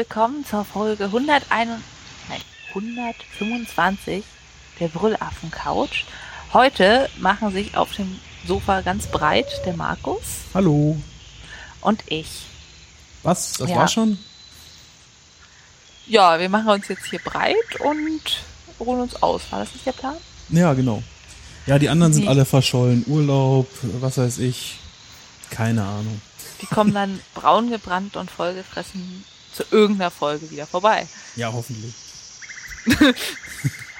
willkommen zur Folge 101, nein, 125 der Brüllaffen Couch. Heute machen sich auf dem Sofa ganz breit der Markus Hallo. und ich. Was? Das Ja. war schon? Ja, wir machen uns jetzt hier breit und ruhen uns aus. War das nicht der Plan? Ja, genau. Ja, die anderen sind Wie? alle verschollen. Urlaub, was weiß ich. Keine Ahnung. Die kommen dann braun gebrannt und vollgefressen zu irgendeiner Folge wieder vorbei. Ja, hoffentlich.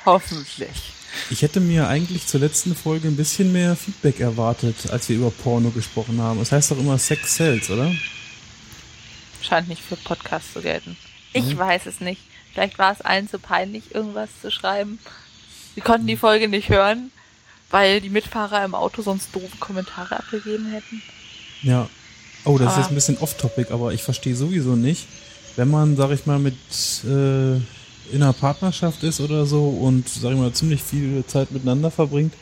Hoffentlich. Ich hätte mir eigentlich zur letzten Folge ein bisschen mehr Feedback erwartet, als wir über Porno gesprochen haben. Das heißt doch immer Sex Sells, oder? Scheint nicht für Podcasts zu gelten. Ich Mhm. weiß es nicht. Vielleicht war es allen zu peinlich, irgendwas zu schreiben. Sie konnten die Folge nicht hören, weil die Mitfahrer im Auto sonst doofe Kommentare abgegeben hätten. Ja. Oh, das ist Ah. jetzt ein bisschen off-topic, aber ich verstehe sowieso nicht, wenn man, sag ich mal, mit äh, in einer Partnerschaft ist oder so und, sag ich mal, ziemlich viel Zeit miteinander verbringt,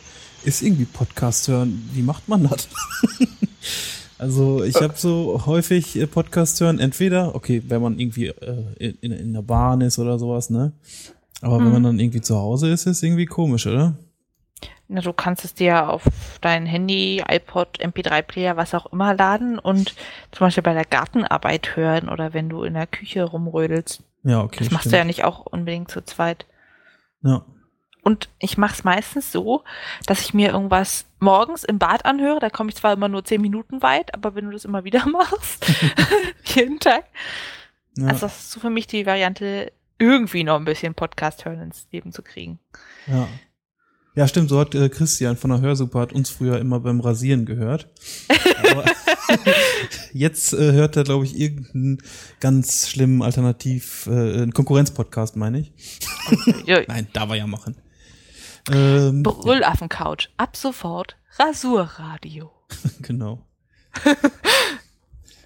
ist irgendwie Podcast hören. Wie macht man das? also ich habe so häufig äh, Podcast hören, entweder, okay, wenn man irgendwie äh, in, in, der Bahn ist oder sowas, ne? Aber wenn Mhm. man dann irgendwie zu Hause ist, ist irgendwie komisch, oder? Na, du kannst es dir auf dein Handy, iPod, MP3-Player, was auch immer laden und zum Beispiel bei der Gartenarbeit hören oder wenn du in der Küche rumrödelst. Ja, okay. Das machst du ja nicht auch unbedingt zu zweit. Ja. Und ich mache es meistens so, dass ich mir irgendwas morgens im Bad anhöre. Da komme ich zwar immer nur zehn Minuten weit, aber wenn du das immer wieder machst, jeden Tag, ja. also das ist so für mich die Variante, irgendwie noch ein bisschen Podcast hören ins Leben zu kriegen. Ja. Ja, stimmt, so hat äh, Christian von der Hörsuppe hat uns früher immer beim Rasieren gehört. Aber jetzt äh, hört er, glaube ich, irgendeinen ganz schlimmen Alternativ, äh, einen Konkurrenzpodcast, meine ich. Nein, da wir ja machen. Ähm, Brüllaffen-Couch. Ab sofort Rasurradio. genau.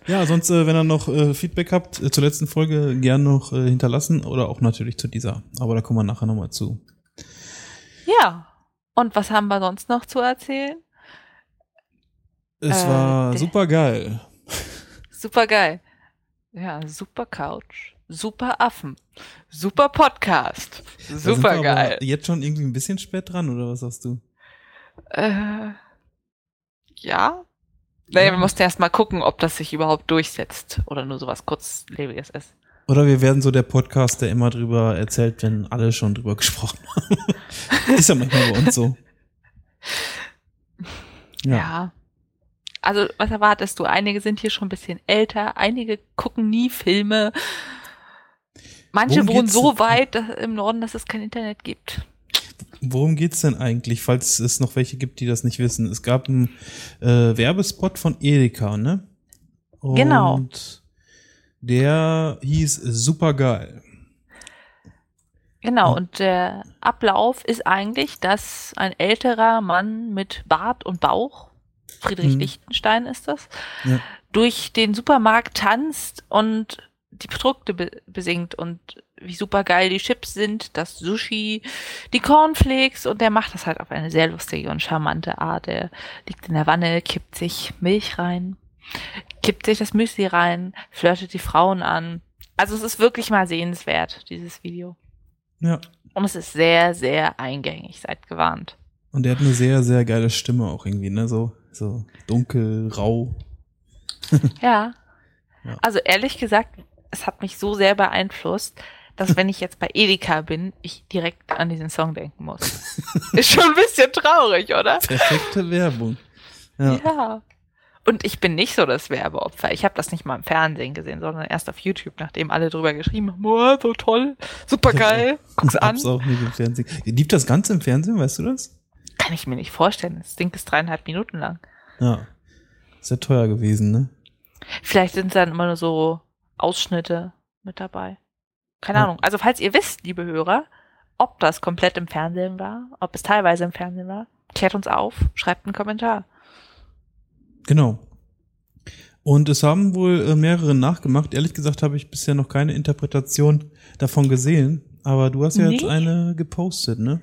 Ja, sonst, äh, wenn ihr noch äh, Feedback habt äh, zur letzten Folge, gern noch äh, hinterlassen oder auch natürlich zu dieser. Aber da kommen wir nachher nochmal zu. Ja. Und was haben wir sonst noch zu erzählen? Es Äh, war super geil. Super geil. Ja, super Couch. Super Affen. Super Podcast. Super geil. Jetzt schon irgendwie ein bisschen spät dran, oder was sagst du? Äh, ja. Naja, Ja. wir mussten erst mal gucken, ob das sich überhaupt durchsetzt oder nur sowas kurzlebiges ist. Oder wir werden so der Podcast, der immer drüber erzählt, wenn alle schon drüber gesprochen haben. Ist ja manchmal bei uns so. Ja. Ja. Also, was erwartest du? Einige sind hier schon ein bisschen älter, einige gucken nie Filme. Manche Worum wohnen so weit im Norden, dass es kein Internet gibt. Worum geht's denn eigentlich, falls es noch welche gibt, die das nicht wissen? Es gab einen äh, Werbespot von Edeka, ne? Und Genau. Der hieß Supergeil. Genau, und der Ablauf ist eigentlich, dass ein älterer Mann mit Bart und Bauch, Friedrich Mhm. Lichtenstein ist das, Ja. durch den Supermarkt tanzt und die Produkte be besingt und wie supergeil die Chips sind, das Sushi, die Cornflakes und der macht das halt auf eine sehr lustige und charmante Art. Er liegt in der Wanne, kippt sich Milch rein, kippt sich das Müsli rein, flirtet die Frauen an. Also es ist wirklich mal sehenswert, dieses Video. Ja. Und es ist sehr, sehr eingängig, seid gewarnt. Und der hat eine sehr, sehr geile Stimme auch irgendwie, ne? So, so dunkel, rau. Ja. Ja. Also ehrlich gesagt, es hat mich so sehr beeinflusst, dass wenn ich jetzt bei Edeka bin, ich direkt an diesen Song denken muss. Ist schon ein bisschen traurig, oder? Perfekte Werbung. Ja. Ja. Und ich bin nicht so das Werbeopfer. Ich habe das nicht mal im Fernsehen gesehen, sondern erst auf YouTube, nachdem alle drüber geschrieben haben, boah, so toll, super geil, guck's an. Hab's auch nicht im Fernsehen. Lief das Ganze im Fernsehen, weißt du das? Kann ich mir nicht vorstellen. Das Ding ist dreieinhalb Minuten lang. Ja. Ist ja teuer gewesen, ne? Vielleicht sind dann immer nur so Ausschnitte mit dabei. Keine Ja. Ahnung. Also falls ihr wisst, liebe Hörer, ob das komplett im Fernsehen war, ob es teilweise im Fernsehen war, klärt uns auf, schreibt einen Kommentar. Genau. Und es haben wohl äh, mehrere nachgemacht. Ehrlich gesagt habe ich bisher noch keine Interpretation davon gesehen. Aber du hast ja jetzt Nee. eine gepostet, ne?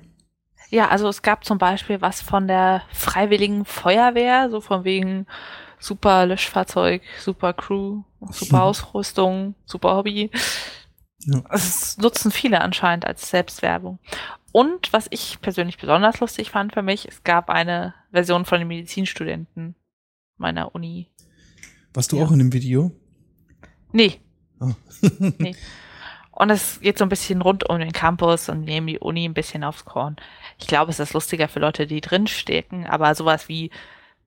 Ja, also es gab zum Beispiel was von der Freiwilligen Feuerwehr, so von wegen super Löschfahrzeug, super Crew, super Ausrüstung, super Hobby. Ja. Es nutzen viele anscheinend als Selbstwerbung. Und was ich persönlich besonders lustig fand für mich, es gab eine Version von den Medizinstudenten meiner Uni. Warst du Ja. auch in dem Video? Nee, Ah. nee. Und es geht so ein bisschen rund um den Campus und nehmen die Uni ein bisschen aufs Korn. Ich glaube, es ist lustiger für Leute, die drin stecken, aber sowas wie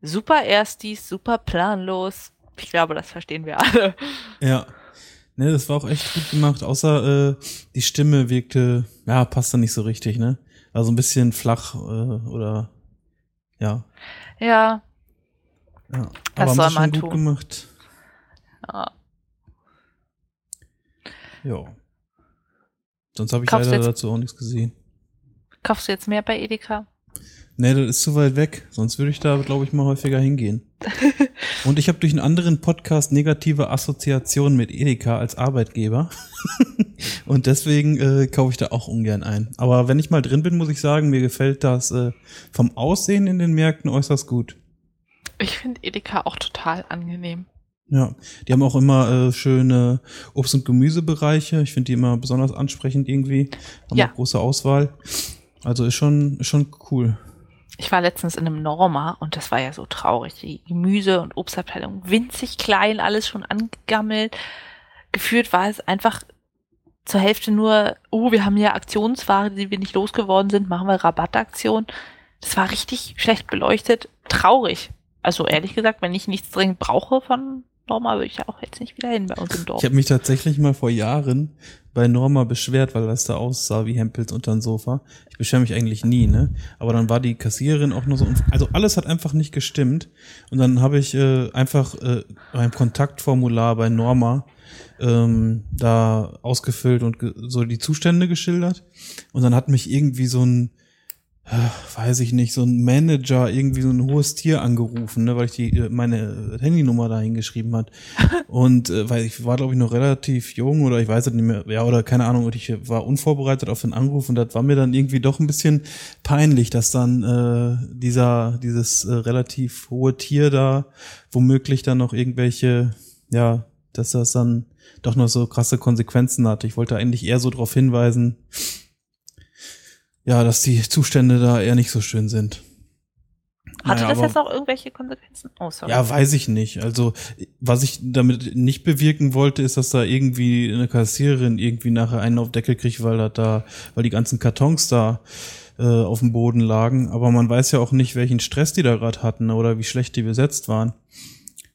super Erstis, super planlos, ich glaube, das verstehen wir alle. Ja. Ne, das war auch echt gut gemacht, außer äh, die Stimme wirkte, ja, passt da nicht so richtig, ne? Also ein bisschen flach äh, oder ja. Ja, ja. Das soll man gut tun. gemacht. ja. Ja. Sonst habe ich Kaufst leider dazu auch nichts gesehen. kaufst du jetzt mehr bei Edeka? Nee, das ist zu weit weg. Sonst würde ich da, glaube ich, mal häufiger hingehen. Und ich habe durch einen anderen Podcast negative Assoziationen mit Edeka als Arbeitgeber. Und deswegen äh, kaufe ich da auch ungern ein. Aber wenn ich mal drin bin, muss ich sagen, mir gefällt das äh, vom Aussehen in den Märkten äußerst gut. Ich finde Edeka auch total angenehm. Ja, die haben auch immer äh, schöne Obst- und Gemüsebereiche. Ich finde die immer besonders ansprechend irgendwie. Haben Ja. auch große Auswahl. Also ist schon, ist schon cool. Ich war letztens in einem Norma und das war ja so traurig. Die Gemüse- und Obstabteilung winzig klein, alles schon angegammelt. Geführt war es einfach zur Hälfte nur, oh, wir haben ja Aktionsware, die wir nicht losgeworden sind, machen wir Rabattaktion. Das war richtig schlecht beleuchtet, traurig. Also ehrlich gesagt, wenn ich nichts dringend brauche von Norma, würde ich ja auch jetzt nicht wieder hin bei uns im Dorf. Ich habe mich tatsächlich mal vor Jahren bei Norma beschwert, weil das da aussah wie Hempels unterm Sofa. Ich beschwere mich eigentlich nie, ne? Aber dann war die Kassiererin auch nur so, also alles hat einfach nicht gestimmt. Und dann habe ich äh, einfach äh, beim Kontaktformular bei Norma ähm, da ausgefüllt und so die Zustände geschildert. Und dann hat mich irgendwie so ein weiß ich nicht, so ein Manager, irgendwie so ein hohes Tier angerufen, ne, weil ich die äh, meine Handynummer da hingeschrieben hat. Und äh, weil ich war, glaube ich, noch relativ jung oder ich weiß es nicht mehr, ja, oder keine Ahnung, und ich war unvorbereitet auf den Anruf und das war mir dann irgendwie doch ein bisschen peinlich, dass dann äh, dieser, dieses äh, relativ hohe Tier da womöglich dann noch irgendwelche, ja, dass das dann doch noch so krasse Konsequenzen hat. Ich wollte eigentlich eher so darauf hinweisen, ja, dass die Zustände da eher nicht so schön sind. Hatte Naja, das aber- jetzt noch irgendwelche Konsequenzen? Oh, sorry. Ja, weiß ich nicht. Also, was ich damit nicht bewirken wollte, ist, dass da irgendwie eine Kassiererin irgendwie nachher einen auf Deckel kriegt, weil da, da weil die ganzen Kartons da äh, auf dem Boden lagen. Aber man weiß ja auch nicht, welchen Stress die da gerade hatten oder wie schlecht die besetzt waren.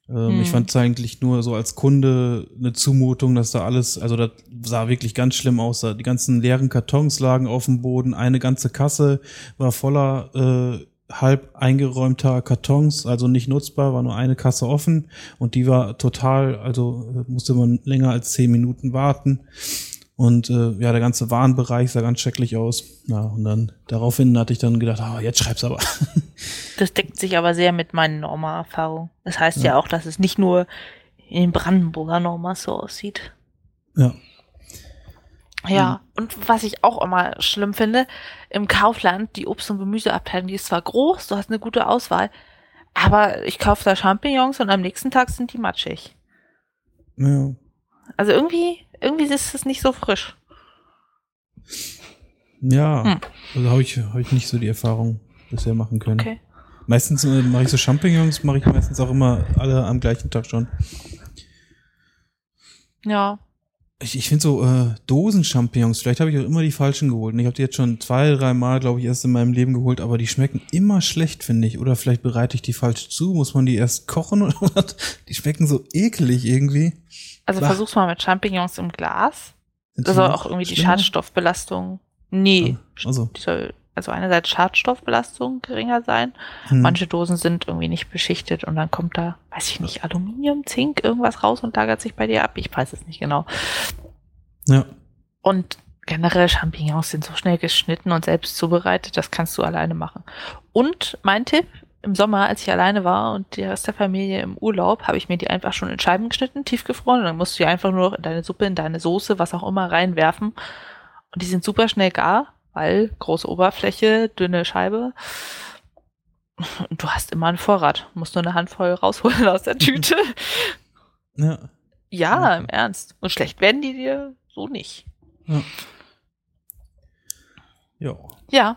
Ähm, Hm. Ich fand es eigentlich nur so als Kunde eine Zumutung, dass da alles, also das sah wirklich ganz schlimm aus. Die ganzen leeren Kartons lagen auf dem Boden, eine ganze Kasse war voller äh, halb eingeräumter Kartons, also nicht nutzbar, war nur eine Kasse offen und die war total, also äh, musste man länger als zehn Minuten warten. Und äh, ja, der ganze Warenbereich sah ganz schrecklich aus. Ja, und dann daraufhin hatte ich dann gedacht, ah, jetzt schreib's aber. Das deckt sich aber sehr mit meinen Norma-Erfahrungen. Das heißt ja. auch, dass es nicht nur in den Brandenburger Normas so aussieht. ja. Ja, und was ich auch immer schlimm finde, im Kaufland, die Obst- und Gemüseabteilung, die ist zwar groß, du hast eine gute Auswahl, aber ich kaufe da Champignons und am nächsten Tag sind die matschig. ja. Also irgendwie, irgendwie ist es nicht so frisch. Ja, Hm. also habe ich, hab ich nicht so die Erfahrung bisher machen können. Okay. Meistens äh, mache ich so Champignons, mache ich meistens auch immer alle am gleichen Tag schon. Ja. Ich, ich finde so äh, Dosen-Champignons, vielleicht habe ich auch immer die falschen geholt. Und ich habe die jetzt schon zwei, drei Mal, glaube ich, erst in meinem Leben geholt, aber die schmecken immer schlecht, finde ich. Oder vielleicht bereite ich die falsch zu, muss man die erst kochen oder was? Die schmecken so eklig irgendwie. Also Bah. versuch's mal mit Champignons im Glas. Das die soll auch irgendwie die schlimmer? Schadstoffbelastung. Nee. Also, Die soll also einerseits Schadstoffbelastung geringer sein. hm. Manche Dosen sind irgendwie nicht beschichtet und dann kommt da, weiß ich nicht, Aluminium, Zink, irgendwas raus und lagert sich bei dir ab. Ich weiß es nicht genau. ja. Und generell Champignons sind so schnell geschnitten und selbst zubereitet, das kannst du alleine machen. Und mein Tipp, im Sommer, als ich alleine war und der Rest der Familie im Urlaub, habe ich mir die einfach schon in Scheiben geschnitten, tiefgefroren und dann musst du die einfach nur noch in deine Suppe, in deine Soße, was auch immer reinwerfen. Und die sind super schnell gar, weil große Oberfläche, dünne Scheibe. Und du hast immer einen Vorrat. Musst nur eine Handvoll rausholen aus der Tüte. Ja. Ja, im Ernst. Und schlecht werden die dir so nicht. Ja. ja. Ja,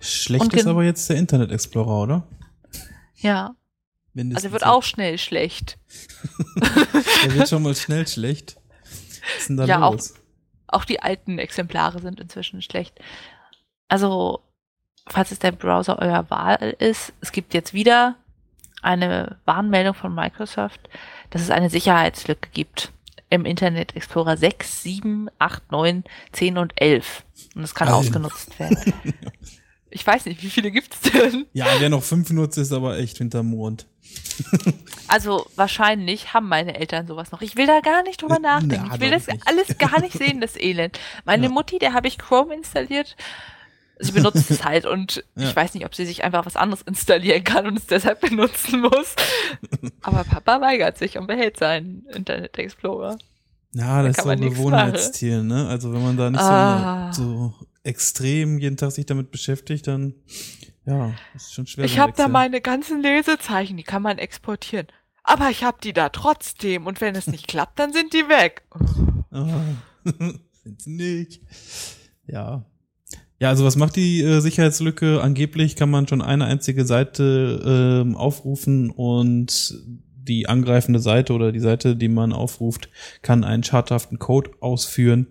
Schlecht Und ist aber jetzt der Internet Explorer, oder? ja. Mindestens Also wird jetzt. auch schnell schlecht. Der wird schon mal schnell schlecht. Was ist denn da Ja, los? Auch die alten Exemplare sind inzwischen schlecht. Also, falls es der Browser eurer Wahl ist, es gibt jetzt wieder eine Warnmeldung von Microsoft, dass es eine Sicherheitslücke gibt im Internet Explorer 6, 7, 8, 9, 10 und 11. Und es kann Alter. ausgenutzt werden. Ich weiß nicht, wie viele gibt es denn? Ja, wer noch fünf nutzt, ist aber echt hinterm Mond. Also wahrscheinlich haben meine Eltern sowas noch. Ich will da gar nicht drüber Äh, Na, nachdenken. ich will das ich nicht. alles gar nicht sehen, das Elend. Meine Ja. Mutti, der habe ich Chrome installiert. Sie benutzt es halt und Ja. ich weiß nicht, ob sie sich einfach was anderes installieren kann und es deshalb benutzen muss. Aber Papa weigert sich und behält seinen Internet Explorer. Ja, das ist so ein nichts Gewohnheitsstil, ne? Also wenn man da nicht Ah. so, eine, so extrem jeden Tag sich damit beschäftigt, dann ja, ist schon schwer. Ich habe da meine ganzen Lesezeichen, die kann man exportieren. Aber ich habe die da trotzdem und wenn es nicht klappt, dann sind die weg. Ah, sind sie nicht. Ja. Ja, also was macht die äh, Sicherheitslücke? Angeblich kann man schon eine einzige Seite ähm, aufrufen und die angreifende Seite oder die Seite, die man aufruft, kann einen schadhaften Code ausführen,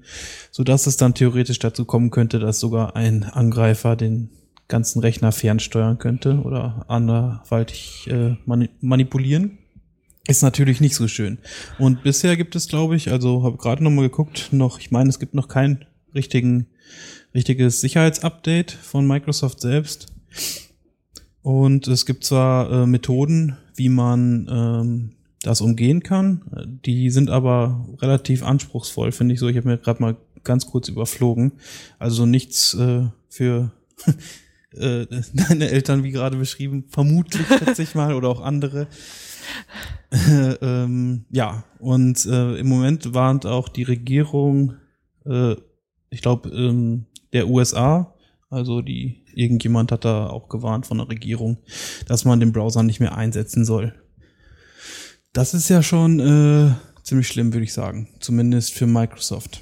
sodass es dann theoretisch dazu kommen könnte, dass sogar ein Angreifer den ganzen Rechner fernsteuern könnte oder anderweitig äh, mani manipulieren. Ist natürlich nicht so schön. Und bisher gibt es, glaube ich, also habe gerade noch mal geguckt, noch, ich meine, es gibt noch kein richtigen, richtiges Sicherheitsupdate von Microsoft selbst. Und es gibt zwar äh, Methoden, wie man ähm, das umgehen kann, die sind aber relativ anspruchsvoll, finde ich so. Ich habe mir gerade mal ganz kurz überflogen. Also nichts äh, für äh, deine Eltern, wie gerade beschrieben, vermutlich schätze ich mal, oder auch andere. Äh, ähm, ja, und äh, im Moment warnt auch die Regierung, äh, ich glaube, ähm, der USA, also die, irgendjemand hat da auch gewarnt von der Regierung, dass man den Browser nicht mehr einsetzen soll. Das ist ja schon äh, ziemlich schlimm, würde ich sagen. Zumindest für Microsoft.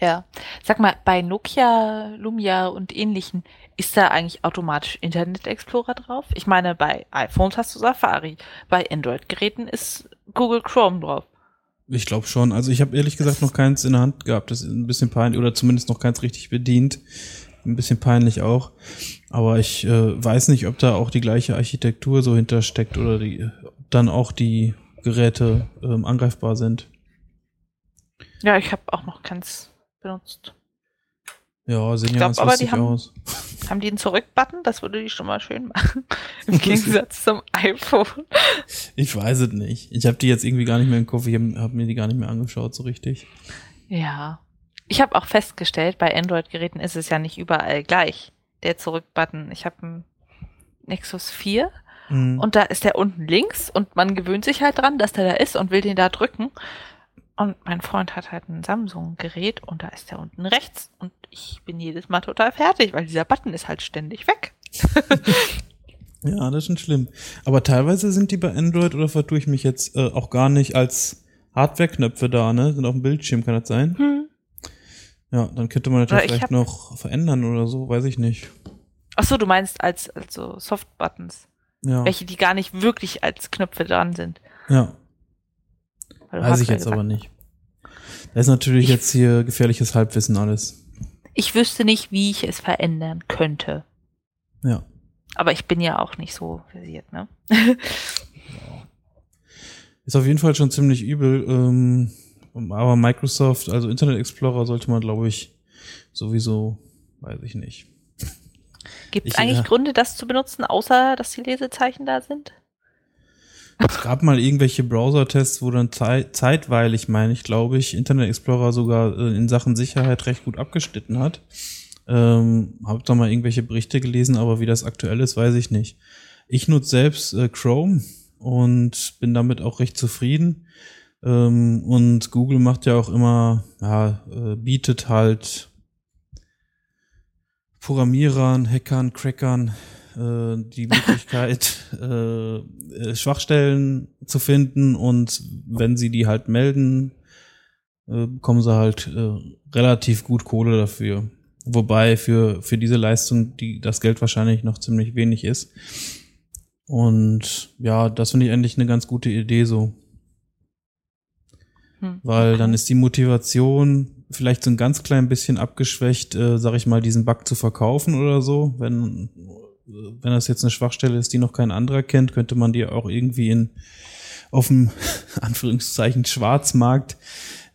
Ja. Sag mal, bei Nokia, Lumia und ähnlichen, ist da eigentlich automatisch Internet Explorer drauf? Ich meine, bei iPhones hast du Safari, bei Android-Geräten ist Google Chrome drauf. Ich glaube schon. Also ich habe ehrlich gesagt noch keins in der Hand gehabt. Das ist ein bisschen peinlich oder zumindest noch keins richtig bedient. Ein bisschen peinlich auch. Aber ich äh, weiß nicht, ob da auch die gleiche Architektur so hintersteckt oder die dann auch die Geräte ähm, angreifbar sind. Ja, ich habe auch noch keins benutzt. Ja, sehen Ich ja glaub, ganz aber die lustig haben- aus. Haben die einen Zurück-Button? Das würde die schon mal schön machen. Im Gegensatz zum iPhone. Ich weiß es nicht. Ich habe die jetzt irgendwie gar nicht mehr im Kopf. Ich habe hab mir die gar nicht mehr angeschaut so richtig. Ja. Ich habe auch festgestellt, bei Android-Geräten ist es ja nicht überall gleich, der Zurück-Button. Ich habe einen Nexus 4 Mhm. und da ist der unten links und man gewöhnt sich halt dran, dass der da ist und will den da drücken. Und mein Freund hat halt ein Samsung-Gerät und da ist der unten rechts und ich bin jedes Mal total fertig, weil dieser Button ist halt ständig weg. Ja, das ist schon schlimm. Aber teilweise sind die bei Android oder vertue ich mich jetzt äh, auch gar nicht als Hardware-Knöpfe da, ne? Sind auf dem Bildschirm, kann das sein? Hm. Ja, dann könnte man das ja vielleicht noch verändern oder so, weiß ich nicht. Ach so, du meinst als also Soft-Buttons, Ja, welche die gar nicht wirklich als Knöpfe dran sind. ja weiß ich ja jetzt gesagt, aber nicht. Das ist natürlich Ich- jetzt hier gefährliches Halbwissen alles. Ich wüsste nicht, wie ich es verändern könnte. Ja. Aber ich bin ja auch nicht so versiert, ne? Ist auf jeden Fall schon ziemlich übel. Ähm, aber Microsoft, also Internet Explorer sollte man, glaube ich, sowieso, weiß ich nicht. Gibt es Ich, eigentlich äh, Gründe, das zu benutzen, außer dass die Lesezeichen da sind? Es gab mal irgendwelche Browser-Tests, wo dann zei zeitweilig, meine ich, glaube ich, Internet Explorer sogar äh, in Sachen Sicherheit recht gut abgeschnitten hat. Ähm, hab da mal irgendwelche Berichte gelesen, aber wie das aktuell ist, weiß ich nicht. Ich nutze selbst äh, Chrome und bin damit auch recht zufrieden. Ähm, und Google macht ja auch immer, ja, äh, bietet halt Programmierern, Hackern, Crackern äh, die Möglichkeit, äh, äh, Schwachstellen zu finden und wenn sie die halt melden, äh, bekommen sie halt äh, relativ gut Kohle dafür. Wobei für, für diese Leistung die, das Geld wahrscheinlich noch ziemlich wenig ist. Und ja, das finde ich eigentlich eine ganz gute Idee so. Hm. Weil dann ist die Motivation vielleicht so ein ganz klein bisschen abgeschwächt, äh, sag ich mal, diesen Bug zu verkaufen oder so. Wenn, wenn das jetzt eine Schwachstelle ist, die noch kein anderer kennt, könnte man die auch irgendwie in auf dem Anführungszeichen Schwarzmarkt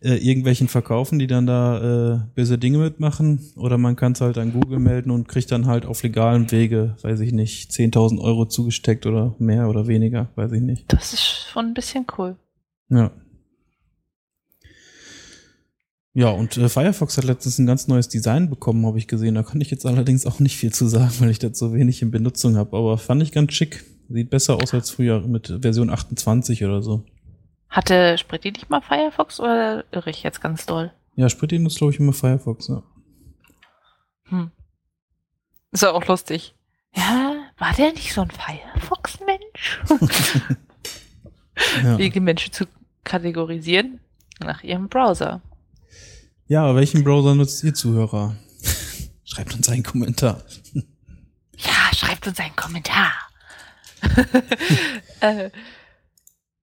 äh, irgendwelchen verkaufen, die dann da äh, böse Dinge mitmachen. Oder man kann es halt an Google melden und kriegt dann halt auf legalem Wege, weiß ich nicht, 10.000 Euro zugesteckt oder mehr oder weniger, weiß ich nicht. Das ist schon ein bisschen cool. Ja. Ja, und äh, Firefox hat letztens ein ganz neues Design bekommen, habe ich gesehen. Da kann ich jetzt allerdings auch nicht viel zu sagen, weil ich das so wenig in Benutzung habe. Aber fand ich ganz schick. Sieht besser aus als früher mit Version 28 oder so. Hatte Spritti nicht mal Firefox oder irre ich jetzt ganz doll? Ja, Spritti nutzt, glaube ich, immer Firefox, ja. Hm. Ist ja auch lustig. Ja, war der nicht so ein Firefox-Mensch? ja. Die Menschen zu kategorisieren nach ihrem Browser. Ja, welchen Browser nutzt ihr Zuhörer? schreibt uns einen Kommentar. ja, schreibt uns einen Kommentar. äh,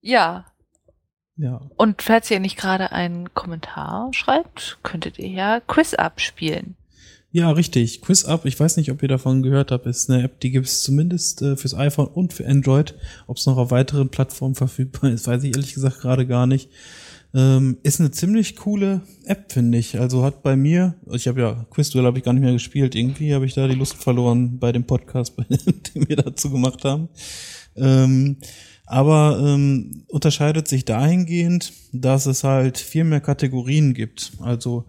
ja, ja. Und falls ihr nicht gerade einen Kommentar schreibt, könntet ihr ja Quiz abspielen. Ja, richtig. Quiz Up, ich weiß nicht, ob ihr davon gehört habt, ist eine App, die gibt es zumindest äh, fürs iPhone und für Android. Ob es noch auf weiteren Plattformen verfügbar ist, weiß ich ehrlich gesagt gerade gar nicht. Ähm, ist eine ziemlich coole App, finde ich. Also hat bei mir, ich habe ja Quizduell habe ich gar nicht mehr gespielt. Irgendwie habe ich da die Lust verloren bei dem Podcast, den wir dazu gemacht haben. Ähm, aber ähm, unterscheidet sich dahingehend, dass es halt viel mehr Kategorien gibt. Also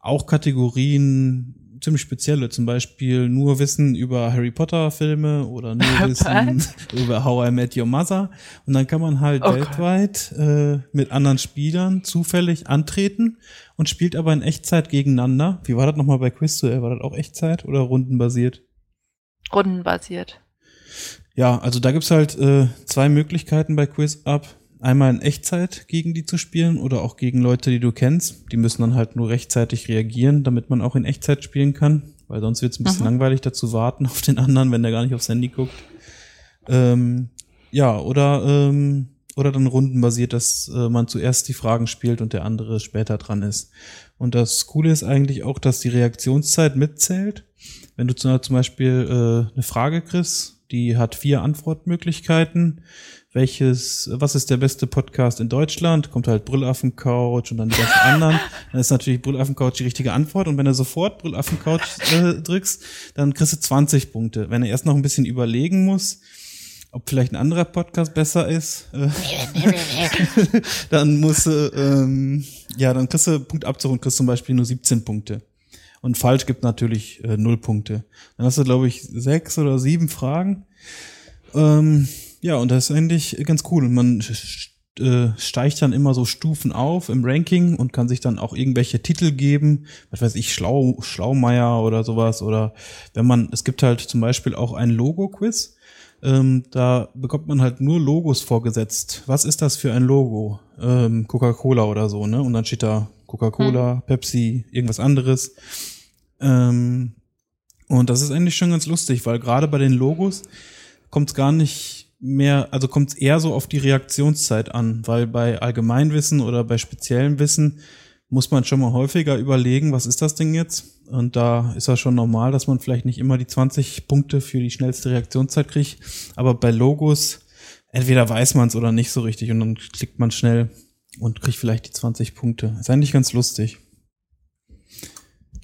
auch Kategorien ziemlich spezielle, zum Beispiel nur Wissen über Harry Potter Filme oder nur Wissen über How I Met Your Mother. Und dann kann man halt okay. weltweit äh, mit anderen Spielern zufällig antreten und spielt aber in Echtzeit gegeneinander. Wie war das nochmal bei Quiz War das auch Echtzeit oder rundenbasiert? Rundenbasiert. Ja, also da gibt's halt äh, zwei Möglichkeiten bei Quiz Up. Einmal in Echtzeit gegen die zu spielen oder auch gegen Leute, die du kennst. Die müssen dann halt nur rechtzeitig reagieren, damit man auch in Echtzeit spielen kann. Weil sonst wird's ein bisschen Aha. langweilig dazu warten auf den anderen, wenn der gar nicht aufs Handy guckt. Ähm, ja, oder, ähm, oder dann rundenbasiert, dass äh, man zuerst die Fragen spielt und der andere später dran ist. Und das Coole ist eigentlich auch, dass die Reaktionszeit mitzählt. Wenn du zum Beispiel äh, eine Frage kriegst die hat vier Antwortmöglichkeiten. Welches, was ist der beste Podcast in Deutschland? Kommt halt Brüllaffen-Couch und dann die ganzen anderen. Dann ist natürlich Brüllaffen-Couch die richtige Antwort. Und wenn du sofort Brüllaffen-Couch äh, drückst, dann kriegst du 20 Punkte. Wenn er erst noch ein bisschen überlegen muss, ob vielleicht ein anderer Podcast besser ist, äh, dann musst du, ähm, ja, dann kriegst du Punkt Abzug und kriegst zum Beispiel nur 17 Punkte. Und falsch gibt natürlich äh, null Punkte. Dann hast du, glaube ich, sechs oder sieben Fragen. Ähm, ja, und das ist eigentlich ganz cool. Man äh, steigt dann immer so Stufen auf im Ranking und kann sich dann auch irgendwelche Titel geben, was weiß ich, Schlau, Schlaumeier oder sowas. Oder wenn man, es gibt halt zum Beispiel auch ein Logo-Quiz. Ähm, da bekommt man halt nur Logos vorgesetzt. Was ist das für ein Logo? Ähm, Coca-Cola oder so, ne? Und dann steht da Coca-Cola, hm. Pepsi, irgendwas anderes. Ähm, und das ist eigentlich schon ganz lustig, weil gerade bei den Logos kommt es gar nicht mehr, also kommt es eher so auf die Reaktionszeit an, weil bei Allgemeinwissen oder bei speziellem Wissen muss man schon mal häufiger überlegen, was ist das Ding jetzt? Und da ist das schon normal, dass man vielleicht nicht immer die 20 Punkte für die schnellste Reaktionszeit kriegt. Aber bei Logos, entweder weiß man es oder nicht so richtig und dann klickt man schnell und kriegt vielleicht die 20 Punkte. Ist eigentlich ganz lustig.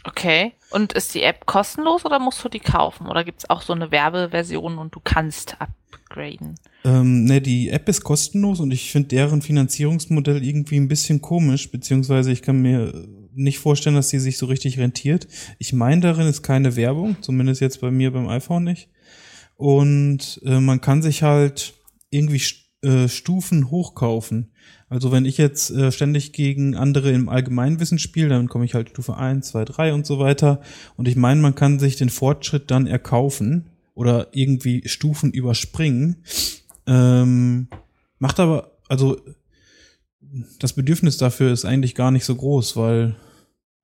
Okay. Und ist die App kostenlos oder musst du die kaufen? Oder gibt es auch so eine Werbeversion und du kannst upgraden? Ähm, ne, die App ist kostenlos und ich finde deren Finanzierungsmodell irgendwie ein bisschen komisch, beziehungsweise ich kann mir nicht vorstellen, dass die sich so richtig rentiert. Ich meine, darin ist keine Werbung, zumindest jetzt bei mir beim iPhone nicht. Und äh, man kann sich halt irgendwie äh, Stufen hochkaufen. Also wenn ich jetzt äh, ständig gegen andere im Allgemeinwissen spiele, dann komme ich halt Stufe 1, 2, 3 und so weiter. Und ich meine, man kann sich den Fortschritt dann erkaufen. oder irgendwie Stufen überspringen. Ähm, macht aber, also das Bedürfnis dafür ist eigentlich gar nicht so groß, weil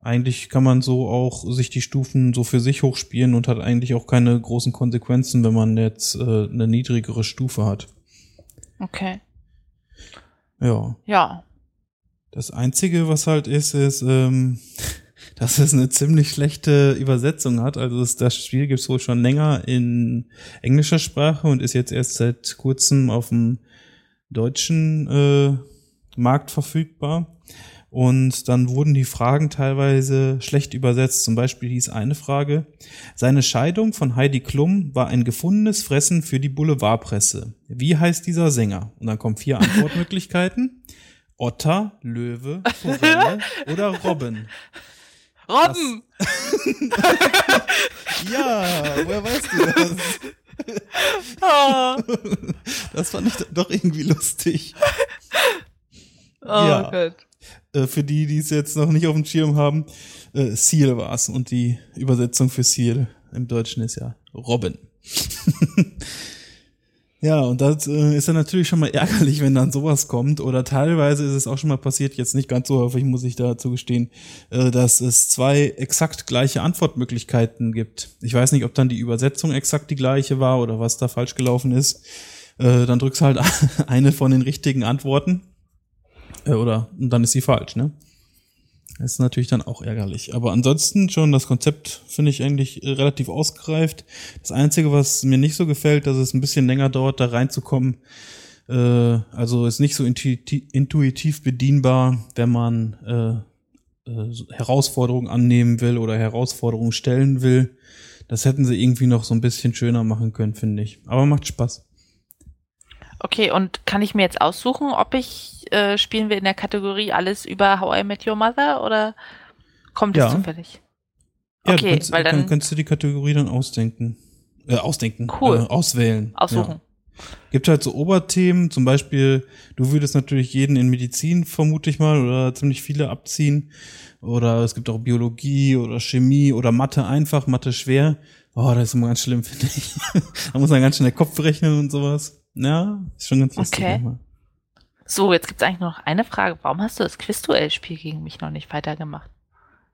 eigentlich kann man so auch sich die Stufen so für sich hochspielen und hat eigentlich auch keine großen Konsequenzen, wenn man jetzt äh, eine niedrigere Stufe hat. Okay. Ja. Ja. Das Einzige, was halt ist, ist, ähm, dass es eine ziemlich schlechte Übersetzung hat. Also das, das Spiel gibt es wohl schon länger in englischer Sprache und ist jetzt erst seit kurzem auf dem deutschen äh, Markt verfügbar. Und dann wurden die Fragen teilweise schlecht übersetzt. Zum Beispiel hieß eine Frage, seine Scheidung von Heidi Klum war ein gefundenes Fressen für die Boulevardpresse. Wie heißt dieser Sänger? Und dann kommen vier Antwortmöglichkeiten. Otter, Löwe, Forelle oder Robben. Robben! ja, woher weißt du das? Oh, Das fand ich doch irgendwie lustig. oh Ja. Gott. Äh, für die, die es jetzt noch nicht auf dem Schirm haben, äh, Seal war es. Und die Übersetzung für Seal im Deutschen ist ja Robin. ja, und das äh, ist dann natürlich schon mal ärgerlich, wenn dann sowas kommt. Oder teilweise ist es auch schon mal passiert, jetzt nicht ganz so häufig, muss ich dazu gestehen, äh, dass es zwei exakt gleiche Antwortmöglichkeiten gibt. Ich weiß nicht, ob dann die Übersetzung exakt die gleiche war oder was da falsch gelaufen ist. Äh, dann drückst halt eine von den richtigen Antworten. Äh, oder und dann ist sie falsch, ne? Das ist natürlich dann auch ärgerlich. Aber ansonsten schon, das Konzept finde ich eigentlich äh, relativ ausgereift. Das Einzige, was mir nicht so gefällt, dass es ein bisschen länger dauert, da reinzukommen. Äh, also ist nicht so intuitiv, bedienbar, wenn man äh, äh, Herausforderungen annehmen will oder Herausforderungen stellen will. Das hätten sie irgendwie noch so ein bisschen schöner machen können, finde ich. Aber macht Spaß. Okay, und kann ich mir jetzt aussuchen, ob ich äh, spielen wir in der Kategorie alles über How I Met Your Mother oder kommt es Ja. zufällig? Ja, Okay, kannst, weil dann dann- kannst du die Kategorie dann ausdenken. Äh, ausdenken. Cool. Äh, auswählen. Aussuchen. Ja. Gibt halt so Oberthemen, zum Beispiel, du würdest natürlich jeden in Medizin, vermute ich mal, oder ziemlich viele abziehen. Oder es gibt auch Biologie oder Chemie oder Mathe einfach, Mathe schwer. Oh, das ist immer ganz schlimm, finde ich. da muss man ganz schnell Kopf rechnen und sowas. Ja, ist schon ganz lustig. Okay. So, jetzt gibt es eigentlich nur noch eine Frage. Warum hast du das Quizduell-Spiel gegen mich noch nicht weitergemacht?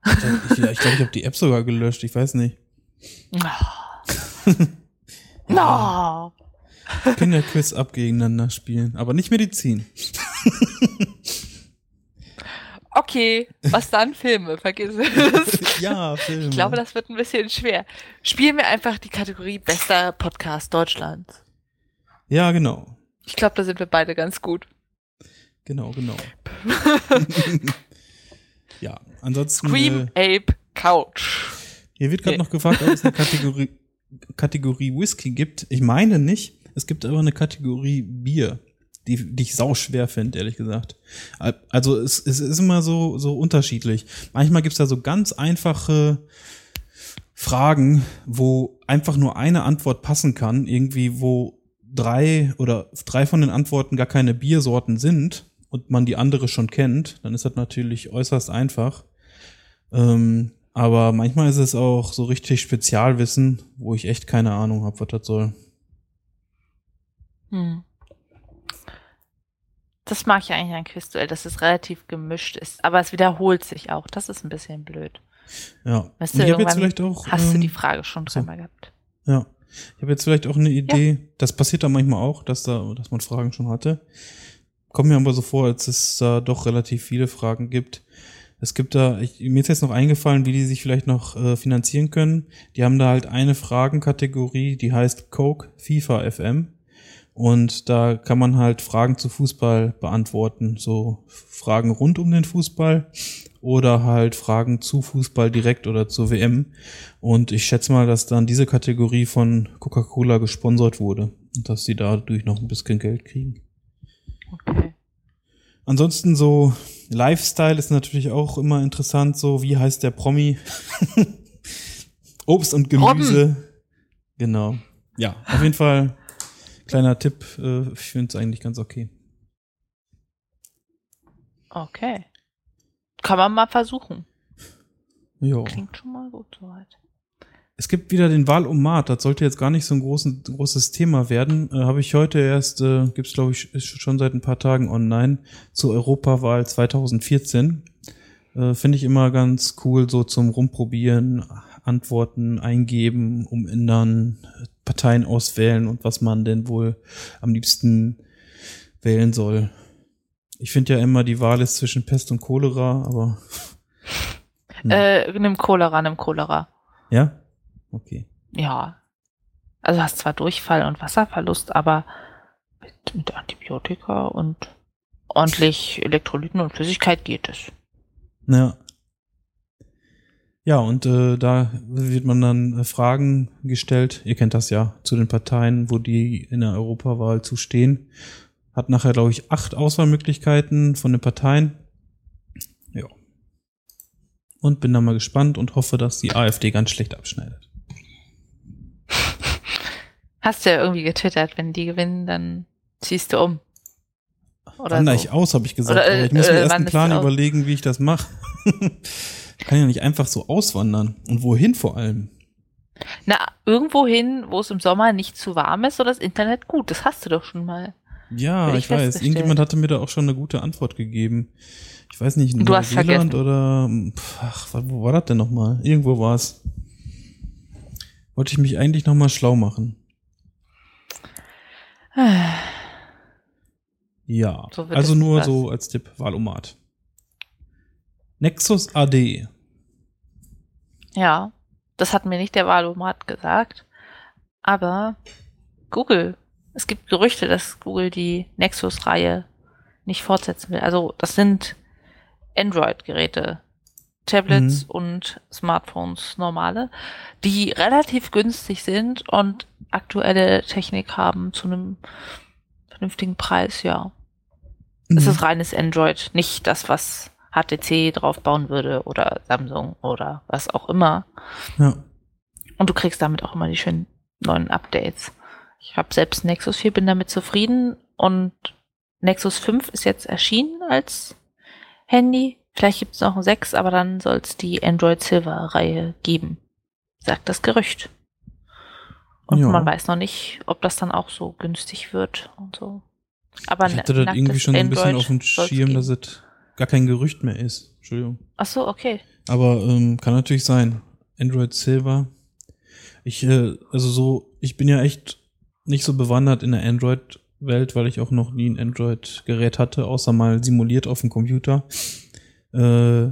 Ich glaube, ich, glaub, ich, glaub, ich habe die App sogar gelöscht, ich weiß nicht. No. Kinderquiz ab gegeneinander spielen, aber nicht Medizin. Okay, was dann? Filme, vergiss es. ja, Filme. Ich glaube, das wird ein bisschen schwer. Spielen wir einfach die Kategorie bester Podcast Deutschlands. Ja, genau. Ich glaube, da sind wir beide ganz gut. Genau, genau. ja, ansonsten. Scream Äh, Ape Couch. hier wird gerade Nee. noch gefragt, ob es eine Kategorie, Kategorie Whisky gibt. Ich meine nicht. Es gibt aber eine Kategorie Bier, die, die ich sau schwer finde, ehrlich gesagt. Al- Also es, es ist immer so, so unterschiedlich. Manchmal gibt's da so ganz einfache Fragen, wo einfach nur eine Antwort passen kann, irgendwie, wo drei oder drei von den Antworten gar keine Biersorten sind und man die andere schon kennt, dann ist das natürlich äußerst einfach. Ähm, aber manchmal ist es auch so richtig Spezialwissen, wo ich echt keine Ahnung habe, was das soll. Hm. Das mag ich eigentlich an Quizduell, dass es relativ gemischt ist. Aber es wiederholt sich auch. Das ist ein bisschen blöd. Ja. Weißt du, ich jetzt vielleicht auch. Hast du ähm, die Frage schon so. dreimal gehabt? Ja. Ich habe jetzt vielleicht auch eine Idee. Das passiert da manchmal auch, dass da, dass man Fragen schon hatte. Kommt mir aber so vor, als es da doch relativ viele Fragen gibt. Es gibt da, ich, mir ist jetzt noch eingefallen, wie die sich vielleicht noch äh, finanzieren können. Die haben da halt eine Fragenkategorie, die heißt Coke FIFA FM. Und da kann man halt Fragen zu Fußball beantworten. So Fragen rund um den Fußball oder halt Fragen zu Fußball direkt oder zur WM. Und ich schätze mal, dass dann diese Kategorie von Coca-Cola gesponsert wurde und dass sie dadurch noch ein bisschen Geld kriegen. Okay. Ansonsten so Lifestyle ist natürlich auch immer interessant. So wie heißt der Promi? Obst und Gemüse. Genau. Ja, auf jeden Fall kleiner Tipp. Äh, ich finde es eigentlich ganz okay. Okay. Kann man mal versuchen. Jo. Klingt schon mal gut soweit. Es gibt wieder den Wahlomat, das sollte jetzt gar nicht so ein großen, großes Thema werden. Äh, Habe ich heute erst, äh, gibt es glaube ich schon seit ein paar Tagen online, zur Europawahl 2014. Äh, Finde ich immer ganz cool, so zum Rumprobieren, Antworten eingeben, umändern, Parteien auswählen und was man denn wohl am liebsten wählen soll. Ich finde ja immer, die Wahl ist zwischen Pest und Cholera, aber. Hm. Äh, nimm Cholera, nimm Cholera. Ja? Okay. Ja. Also hast zwar Durchfall und Wasserverlust, aber mit, mit Antibiotika und ordentlich Elektrolyten und Flüssigkeit geht es. Ja. Ja, und äh, da wird man dann äh, Fragen gestellt. Ihr kennt das ja zu den Parteien, wo die in der Europawahl zu stehen. Hat nachher, glaube ich, acht Auswahlmöglichkeiten von den Parteien. Ja. Und bin da mal gespannt und hoffe, dass die AfD ganz schlecht abschneidet. Hast du ja irgendwie getwittert, wenn die gewinnen, dann ziehst du um. Oder Wandere so. ich aus, habe ich gesagt. Oder, äh, ich muss mir äh, erst einen Plan überlegen, wie ich das mache. kann ja nicht einfach so auswandern. Und wohin vor allem? Na, irgendwo hin, wo es im Sommer nicht zu warm ist oder das Internet gut. Das hast du doch schon mal. Ja, ich, ich weiß. Irgendjemand hatte mir da auch schon eine gute Antwort gegeben. Ich weiß nicht, in Neuseeland oder ach, wo war das denn nochmal? Irgendwo war es. Wollte ich mich eigentlich nochmal schlau machen. Ja, so also nur was. so als Tipp, Wahlomat. Nexus AD. Ja, das hat mir nicht der Wahlomat gesagt, aber Google. Es gibt Gerüchte, dass Google die Nexus-Reihe nicht fortsetzen will. Also das sind Android-Geräte, Tablets mhm. und Smartphones normale, die relativ günstig sind und aktuelle Technik haben zu einem vernünftigen Preis, ja. Mhm. Es ist reines Android, nicht das, was HTC drauf bauen würde oder Samsung oder was auch immer. Ja. Und du kriegst damit auch immer die schönen neuen Updates. Ich habe selbst Nexus 4, bin damit zufrieden und Nexus 5 ist jetzt erschienen als Handy. Vielleicht gibt es noch ein 6, aber dann soll es die Android Silver-Reihe geben, sagt das Gerücht. Und ja. man weiß noch nicht, ob das dann auch so günstig wird und so. Aber ich hatte das irgendwie schon ein bisschen auf dem Schirm, dass es gar kein Gerücht mehr ist. Entschuldigung. Ach so, okay. Aber ähm, kann natürlich sein. Android Silver. Ich, äh, also so, ich bin ja echt nicht so bewandert in der Android-Welt, weil ich auch noch nie ein Android-Gerät hatte, außer mal simuliert auf dem Computer. Äh,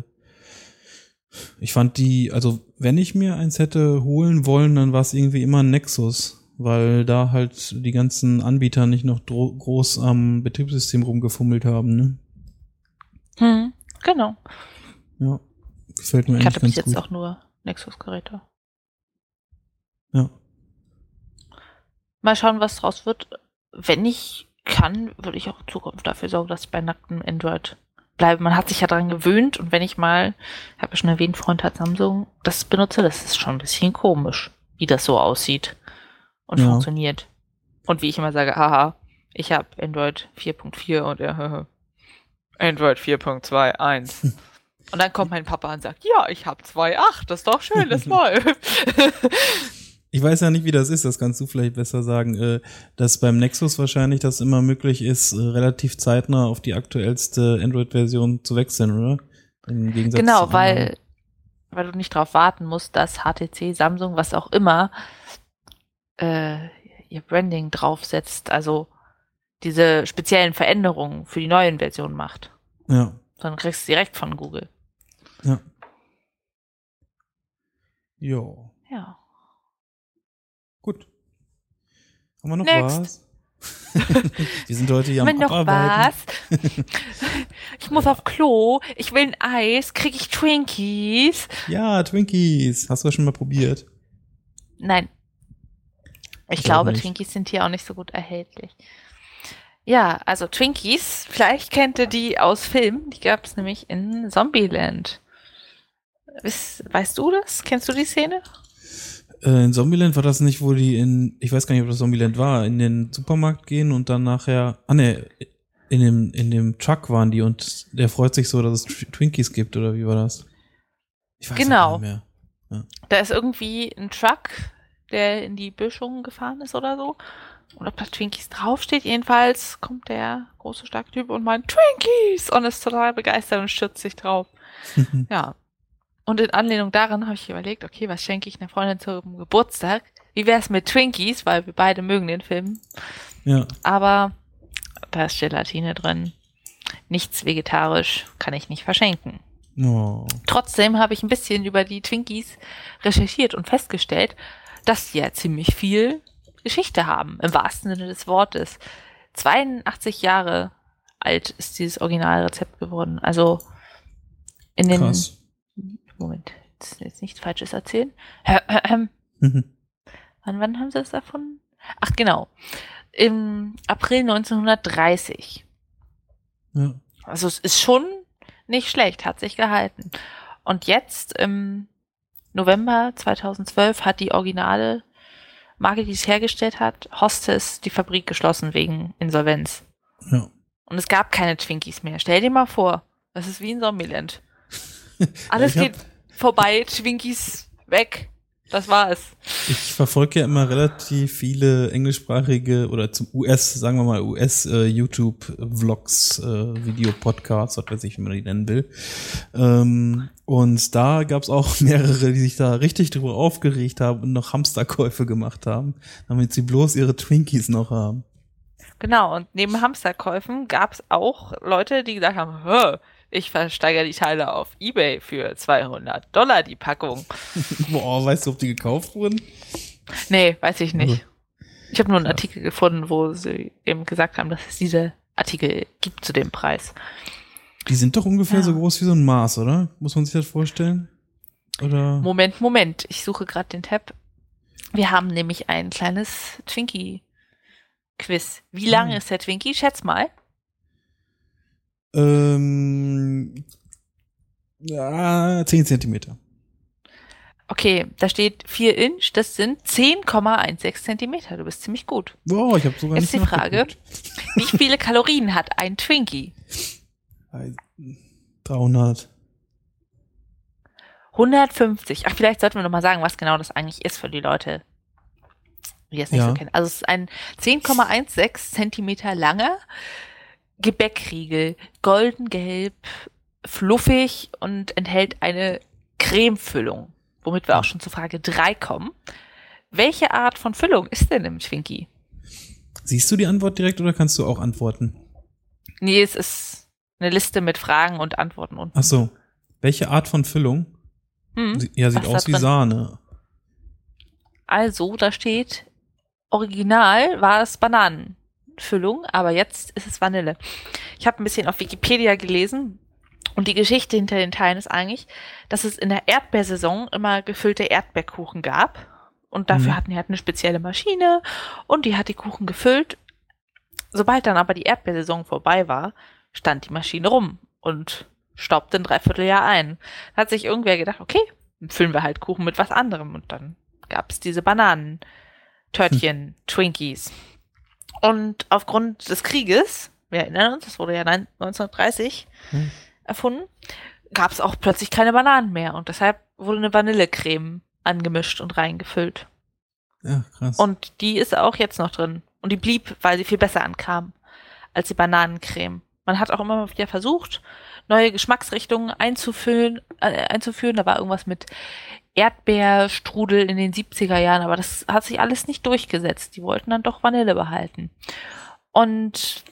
ich fand die, also wenn ich mir eins hätte holen wollen, dann war es irgendwie immer ein Nexus, weil da halt die ganzen Anbieter nicht noch groß am Betriebssystem rumgefummelt haben, ne? Hm, genau. Ja, gefällt mir ich eigentlich gut. Hatte bis jetzt auch nur Nexus-Geräte. Ja. Mal schauen, was draus wird. Wenn ich kann, würde ich auch in Zukunft dafür sorgen, dass ich bei nacktem Android bleibe. Man hat sich ja daran gewöhnt und wenn ich mal, habe ja schon erwähnt, Freund hat Samsung, das benutze, das ist schon ein bisschen komisch, wie das so aussieht und ja. funktioniert. Und wie ich immer sage, haha, ich habe Android 4.4 und er, Android 4.2.1. Und dann kommt mein Papa und sagt, ja, ich habe 2.8, das ist doch schön, das läuft. Ich weiß ja nicht, wie das ist, das kannst du vielleicht besser sagen, äh, dass beim Nexus wahrscheinlich das immer möglich ist, äh, relativ zeitnah auf die aktuellste Android-Version zu wechseln, oder? Im Gegensatz genau, weil, weil du nicht darauf warten musst, dass HTC, Samsung, was auch immer, äh, ihr Branding draufsetzt. Also diese speziellen Veränderungen für die neuen Versionen macht. Ja. Dann kriegst du direkt von Google. Ja. Jo. Gut. Haben wir noch Next. was? wir sind heute hier am noch Abarbeiten. was? ich muss auf Klo. Ich will ein Eis. Krieg ich Twinkies? Ja, Twinkies. Hast du das schon mal probiert? Nein. Ich, ich glaube, Twinkies sind hier auch nicht so gut erhältlich. Ja, also Twinkies, vielleicht kennt ihr die aus Filmen, die gab es nämlich in Zombieland. Weißt du das? Kennst du die Szene? Äh, in Zombieland war das nicht, wo die in, ich weiß gar nicht, ob das Zombieland war, in den Supermarkt gehen und dann nachher, ah ne, in dem, in dem Truck waren die und der freut sich so, dass es Twinkies gibt, oder wie war das? Ich weiß genau. nicht mehr. Ja. Da ist irgendwie ein Truck, der in die Böschung gefahren ist oder so. Und ob da Twinkies draufsteht, jedenfalls kommt der große, starke Typ und meint Twinkies und ist total begeistert und stürzt sich drauf. ja. Und in Anlehnung daran habe ich überlegt, okay, was schenke ich einer Freundin zum Geburtstag? Wie wäre es mit Twinkies, weil wir beide mögen den Film. Ja. Aber da ist Gelatine drin. Nichts vegetarisch, kann ich nicht verschenken. Oh. Trotzdem habe ich ein bisschen über die Twinkies recherchiert und festgestellt, dass die ja ziemlich viel Geschichte haben, im wahrsten Sinne des Wortes. 82 Jahre alt ist dieses Originalrezept geworden. Also in den Krass. Moment, jetzt, jetzt nichts Falsches erzählen. Mhm. Wann, wann haben sie das erfunden? Ach genau, im April 1930. Ja. Also es ist schon nicht schlecht, hat sich gehalten. Und jetzt im November 2012 hat die originale Marke, die es hergestellt hat, Hostess, die Fabrik geschlossen wegen Insolvenz. Ja. Und es gab keine Twinkies mehr. Stell dir mal vor, das ist wie in Zombieland. Alles hab- geht vorbei, Twinkies weg. Das war es. Ich verfolge ja immer relativ viele englischsprachige oder zum US, sagen wir mal US äh, YouTube Vlogs, äh, Videopodcasts, was weiß ich, wie man die nennen will. Ähm, und da gab es auch mehrere, die sich da richtig drüber aufgeregt haben und noch Hamsterkäufe gemacht haben, damit sie bloß ihre Twinkies noch haben. Genau, und neben Hamsterkäufen gab es auch Leute, die gesagt haben, ich versteigere die Teile auf Ebay für 200 Dollar die Packung. Boah, weißt du, ob die gekauft wurden? Nee, weiß ich nicht. Also, Ich habe nur einen Artikel gefunden, wo sie eben gesagt haben, dass es diese Artikel gibt zu dem Preis. Die sind doch ungefähr Ja. so groß wie so ein Mars, oder? Muss man sich das vorstellen? Oder? Moment, Moment, ich suche gerade den Tab. Wir haben nämlich ein kleines Twinkie-Quiz. Wie lang Ah. ist der Twinkie? Schätz mal. Ähm, ja, 10 Zentimeter. Okay, da steht 4 Inch, das sind 10,16 Zentimeter. Du bist ziemlich gut. Wow, ich habe sogar Jetzt nicht die Frage. Wie viele Kalorien hat ein Twinkie? 300. 150. Ach, vielleicht sollten wir noch mal sagen, was genau das eigentlich ist für die Leute, die das nicht Ja. so kennen. Also es ist ein 10,16 Zentimeter langer Gebäckriegel, goldengelb, fluffig und enthält eine Cremefüllung, womit wir auch schon zur Frage 3 kommen. Welche Art von Füllung ist denn im Twinkie? Siehst du die Antwort direkt oder kannst du auch antworten? Nee, es ist eine Liste mit Fragen und Antworten unten. Ach so. Welche Art von Füllung? Hm. Ja, sieht aus wie drin? Sahne. Also, da steht, original war es Bananenfüllung, aber jetzt ist es Vanille. Ich habe ein bisschen auf Wikipedia gelesen und die Geschichte hinter den Teilen ist eigentlich, dass es in der Erdbeersaison immer gefüllte Erdbeerkuchen gab. Und dafür Mhm. hatten die halt eine spezielle Maschine und die hat die Kuchen gefüllt. Sobald dann aber die Erdbeersaison vorbei war, stand die Maschine rum und staubte ein Dreivierteljahr ein. Da hat sich irgendwer gedacht, okay, dann füllen wir halt Kuchen mit was anderem. Und dann gab es diese Bananentörtchen, Twinkies. Und aufgrund des Krieges, wir erinnern uns, das wurde ja nein- 1930 Hm. erfunden, gab es auch plötzlich keine Bananen mehr. Und deshalb wurde eine Vanillecreme angemischt und reingefüllt. Ja, krass. Und die ist auch jetzt noch drin. Und die blieb, weil sie viel besser ankam als die Bananencreme. Man hat auch immer mal wieder versucht, neue Geschmacksrichtungen einzuführen, äh, einzuführen. Da war irgendwas mit Erdbeerstrudel in den 70er Jahren, aber das hat sich alles nicht durchgesetzt. Die wollten dann doch Vanille behalten. Und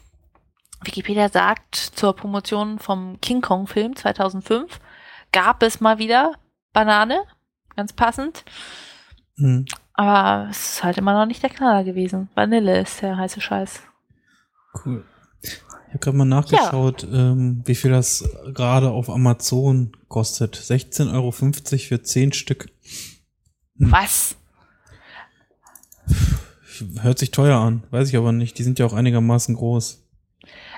Wikipedia sagt, zur Promotion vom King Kong Film 2005 gab es mal wieder Banane, ganz passend. Hm. Aber es ist halt immer noch nicht der Knaller gewesen. Vanille ist der heiße Scheiß. Cool. Ich habe gerade mal nachgeschaut, ähm, wie viel das gerade auf Amazon kostet. 16,50 Euro für 10 Stück. Hm. Was? Hört sich teuer an, weiß ich aber nicht. Die sind ja auch einigermaßen groß.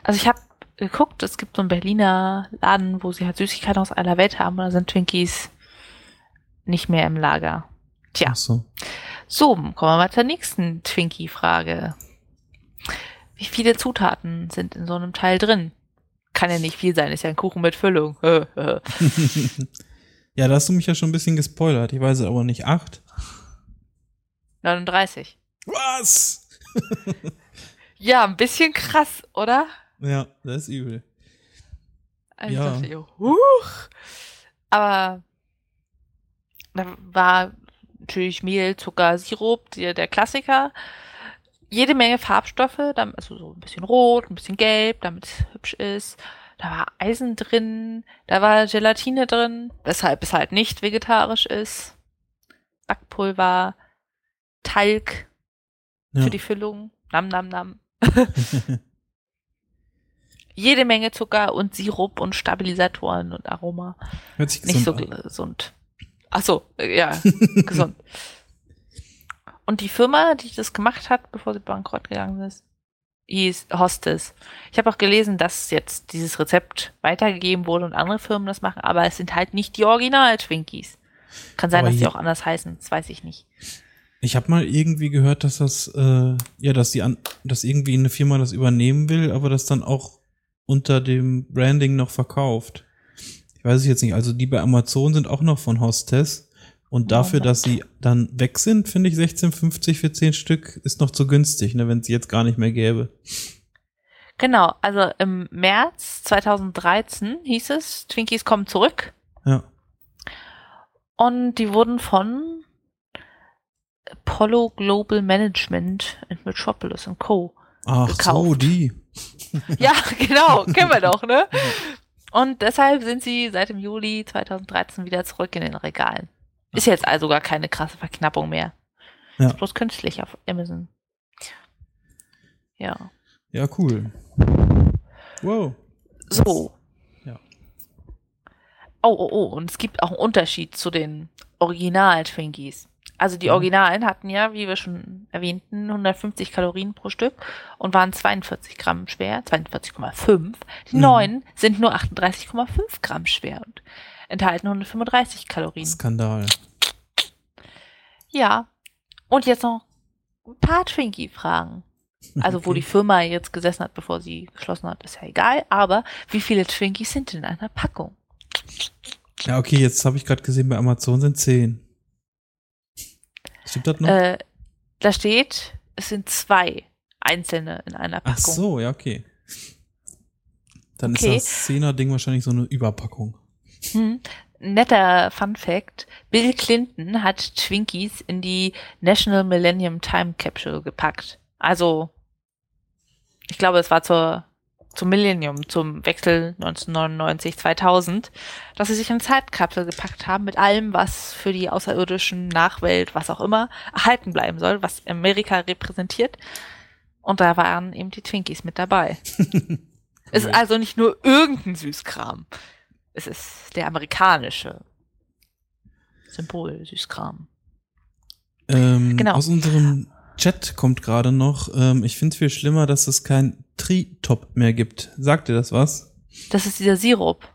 Also ich habe geguckt, es gibt so einen Berliner Laden, wo sie halt Süßigkeiten aus aller Welt haben. Und da sind Twinkies nicht mehr im Lager. Tja, Ach so. so, kommen wir mal zur nächsten Twinkie-Frage. Wie viele Zutaten sind in so einem Teil drin? Kann ja nicht viel sein, ist ja ein Kuchen mit Füllung. Ja, da hast du mich ja schon ein bisschen gespoilert. Ich weiß es aber nicht. Acht? 39. Was? Ja, ein bisschen krass, oder? Ja, das ist übel. Also Ja. ich dachte, huch. Aber da war natürlich Mehl, Zucker, Sirup, der, der Klassiker. Jede Menge Farbstoffe, also so ein bisschen rot, ein bisschen gelb, damit es hübsch ist. Da war Eisen drin, da war Gelatine drin, weshalb es halt nicht vegetarisch ist. Backpulver, Talg Ja. für die Füllung. Nam, nam, nam. Jede Menge Zucker und Sirup und Stabilisatoren und Aroma. Hört sich Nicht so gesund an. gesund. Ach so, äh, ja, gesund. Und die Firma, die das gemacht hat, bevor sie bankrott gegangen ist, hieß Hostess. Ich habe auch gelesen, dass jetzt dieses Rezept weitergegeben wurde und andere Firmen das machen, aber es sind halt nicht die Original-Twinkies. Kann sein, Aber dass die auch anders heißen, das weiß ich nicht. Ich habe mal irgendwie gehört, dass das, äh, ja, dass die an, dass irgendwie eine Firma das übernehmen will, aber das dann auch unter dem Branding noch verkauft. Ich weiß es jetzt nicht. Also die bei Amazon sind auch noch von Hostess. Und dafür, dass sie dann weg sind, finde ich 16,50 für 10 Stück ist noch zu günstig, ne, wenn es jetzt gar nicht mehr gäbe. Genau, also im März 2013 hieß es, Twinkies kommen zurück. Ja. Und die wurden von Apollo Global Management and Metropolis und Co. Ach so, Gekauft. die. Ja, genau, kennen wir doch, ne? Und deshalb sind sie seit dem Juli 2013 wieder zurück in den Regalen. Ist jetzt also gar keine krasse Verknappung mehr. Ja. Ist bloß künstlich auf Amazon. Ja. Ja, cool. Wow. So. Ja. Oh, oh, oh. Und es gibt auch einen Unterschied zu den Original-Twinkies. Also die. Originalen hatten ja, wie wir schon erwähnten, 150 Kalorien pro Stück und waren 42 Gramm schwer, 42,5. Die Mhm. neuen sind nur 38,5 Gramm schwer und enthalten 135 Kalorien. Skandal. Ja. Und jetzt noch ein paar Twinkie-Fragen. Also wo Okay. die Firma jetzt gesessen hat, bevor sie geschlossen hat, ist ja egal. Aber wie viele Twinkies sind in einer Packung? Ja, okay, jetzt habe ich gerade gesehen, bei Amazon sind 10. Stimmt das noch? Äh, da steht, es sind zwei einzelne in einer Ach Packung. so, ja, okay. Dann Okay. ist das 10er-Ding wahrscheinlich so eine Überpackung. Hm. Netter Fun Fact. Bill Clinton hat Twinkies in die National Millennium Time Capsule gepackt. Also, ich glaube, es war zur, zum Millennium, zum Wechsel 1999, 2000, dass sie sich eine Zeitkapsel gepackt haben mit allem, was für die außerirdischen Nachwelt, was auch immer, erhalten bleiben soll, was Amerika repräsentiert. Und da waren eben die Twinkies mit dabei. Es ist also nicht nur irgendein Süßkram. Es ist der amerikanische Symbol Süßkram. Ähm, Genau. Aus unserem Chat kommt gerade noch, ähm, ich finde es viel schlimmer, dass es kein Tri-Top mehr gibt. Sagt dir das was? Das ist dieser Sirup,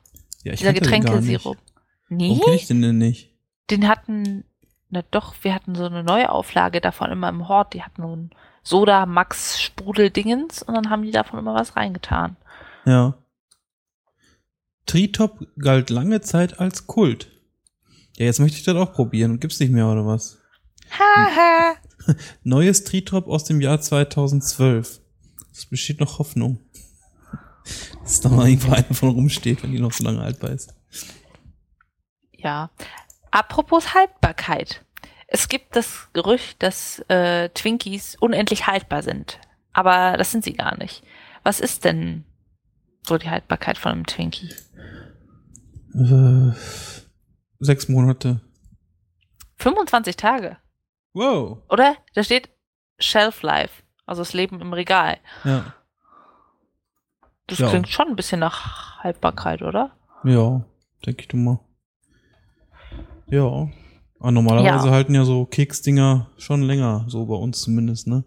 Ja, ich dieser. Getränkesirup. Warum Nee, kenne ich den denn nicht? den hatten, na doch, wir hatten so eine Neuauflage davon immer im Hort. Die hatten so ein Soda Max Sprudel Dingens und dann haben die davon immer was reingetan. Ja. Tri-Top galt lange Zeit als Kult. Ja, jetzt möchte ich das auch probieren. Gibt's nicht mehr oder was? Haha. Neues Tri-Top aus dem Jahr 2012. Es besteht noch Hoffnung. Dass da mal irgendwo einer von rumsteht, wenn die noch so lange haltbar ist. Ja. Apropos Haltbarkeit. Es gibt das Gerücht, dass äh, Twinkies unendlich haltbar sind. Aber das sind sie gar nicht. Was ist denn so die Haltbarkeit von einem Twinkie? Äh, sechs Monate. 25 Tage, Wow. oder? Da steht Shelf Life, also das Leben im Regal. Ja. Das Ja. klingt schon ein bisschen nach Haltbarkeit, oder? Ja, denke ich du mal. Ja. Aber normalerweise Ja. halten ja so Keksdinger schon länger, so bei uns zumindest, ne?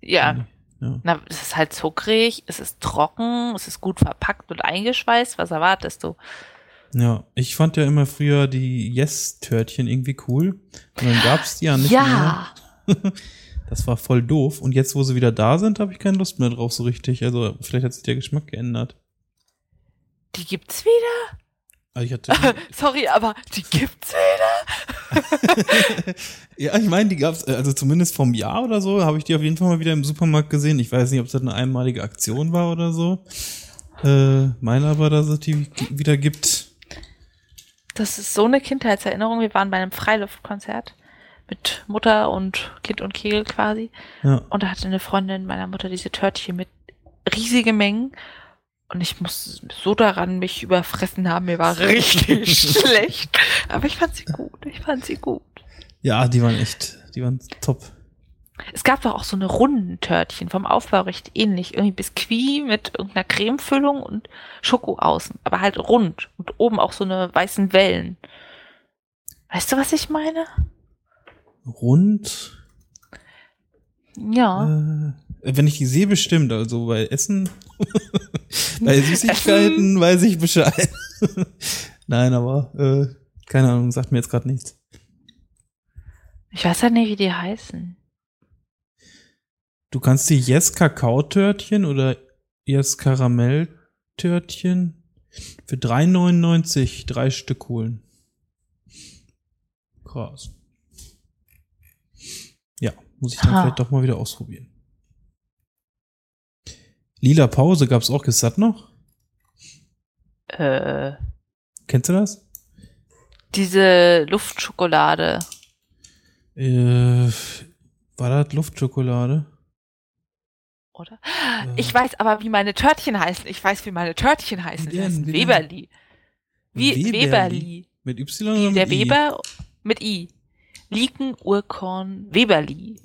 Ja. Ja. Na, es ist halt zuckrig, es ist trocken, es ist gut verpackt und eingeschweißt. Was erwartest du? Ja, ich fand ja immer früher die Yes-Törtchen irgendwie cool. Und dann gab's die ja nicht ja. mehr. Das war voll doof. Und jetzt, wo sie wieder da sind, habe ich keine Lust mehr drauf so richtig. Also vielleicht hat sich der Geschmack geändert. Die gibt's wieder? Also Sorry, aber die gibt's wieder. ja, ich meine, die gab's, äh, also zumindest vom Jahr oder so, habe ich die auf jeden Fall mal wieder im Supermarkt gesehen. Ich weiß nicht, ob das eine einmalige Aktion war oder so. Äh, meine aber, dass es die wieder gibt. Das ist so eine Kindheitserinnerung. Wir waren bei einem Freiluftkonzert mit Mutter und Kind und Kegel quasi. Ja. Und da hatte eine Freundin meiner Mutter diese Törtchen mit riesige Mengen. Und ich muss so daran mich überfressen haben. Mir war richtig schlecht. Aber ich fand sie gut. Ich fand sie gut. Ja, die waren echt, die waren top. Es gab doch auch so eine runden Törtchen vom Aufbau recht ähnlich. Irgendwie Biskuit mit irgendeiner Cremefüllung und Schoko außen. Aber halt rund. Und oben auch so eine weißen Wellen. Weißt du, was ich meine? Rund. Ja. Äh, wenn ich die sehe, bestimmt. Also bei Essen, bei Süßigkeiten weiß ich Bescheid. Nein, aber äh, keine Ahnung, sagt mir jetzt gerade nichts. Ich weiß ja nicht, wie die heißen. Du kannst die Yes Kakao-Törtchen oder Yes Karamell-Törtchen für 3,99 drei Stück holen. Krass. Ja, muss ich dann Ha. vielleicht doch mal wieder ausprobieren. Lila Pause gab's auch. Ist das noch? Äh, Kennst du das? diese Luftschokolade. Äh, war das Luftschokolade? Oder? Äh, Ich weiß aber, wie meine Törtchen heißen. Ich weiß, wie meine Törtchen heißen. Die heißen denn? Weberli. Wie Weberli? Mit Y oder mit der I? Weber mit I. Liken, Urkorn, Weberli.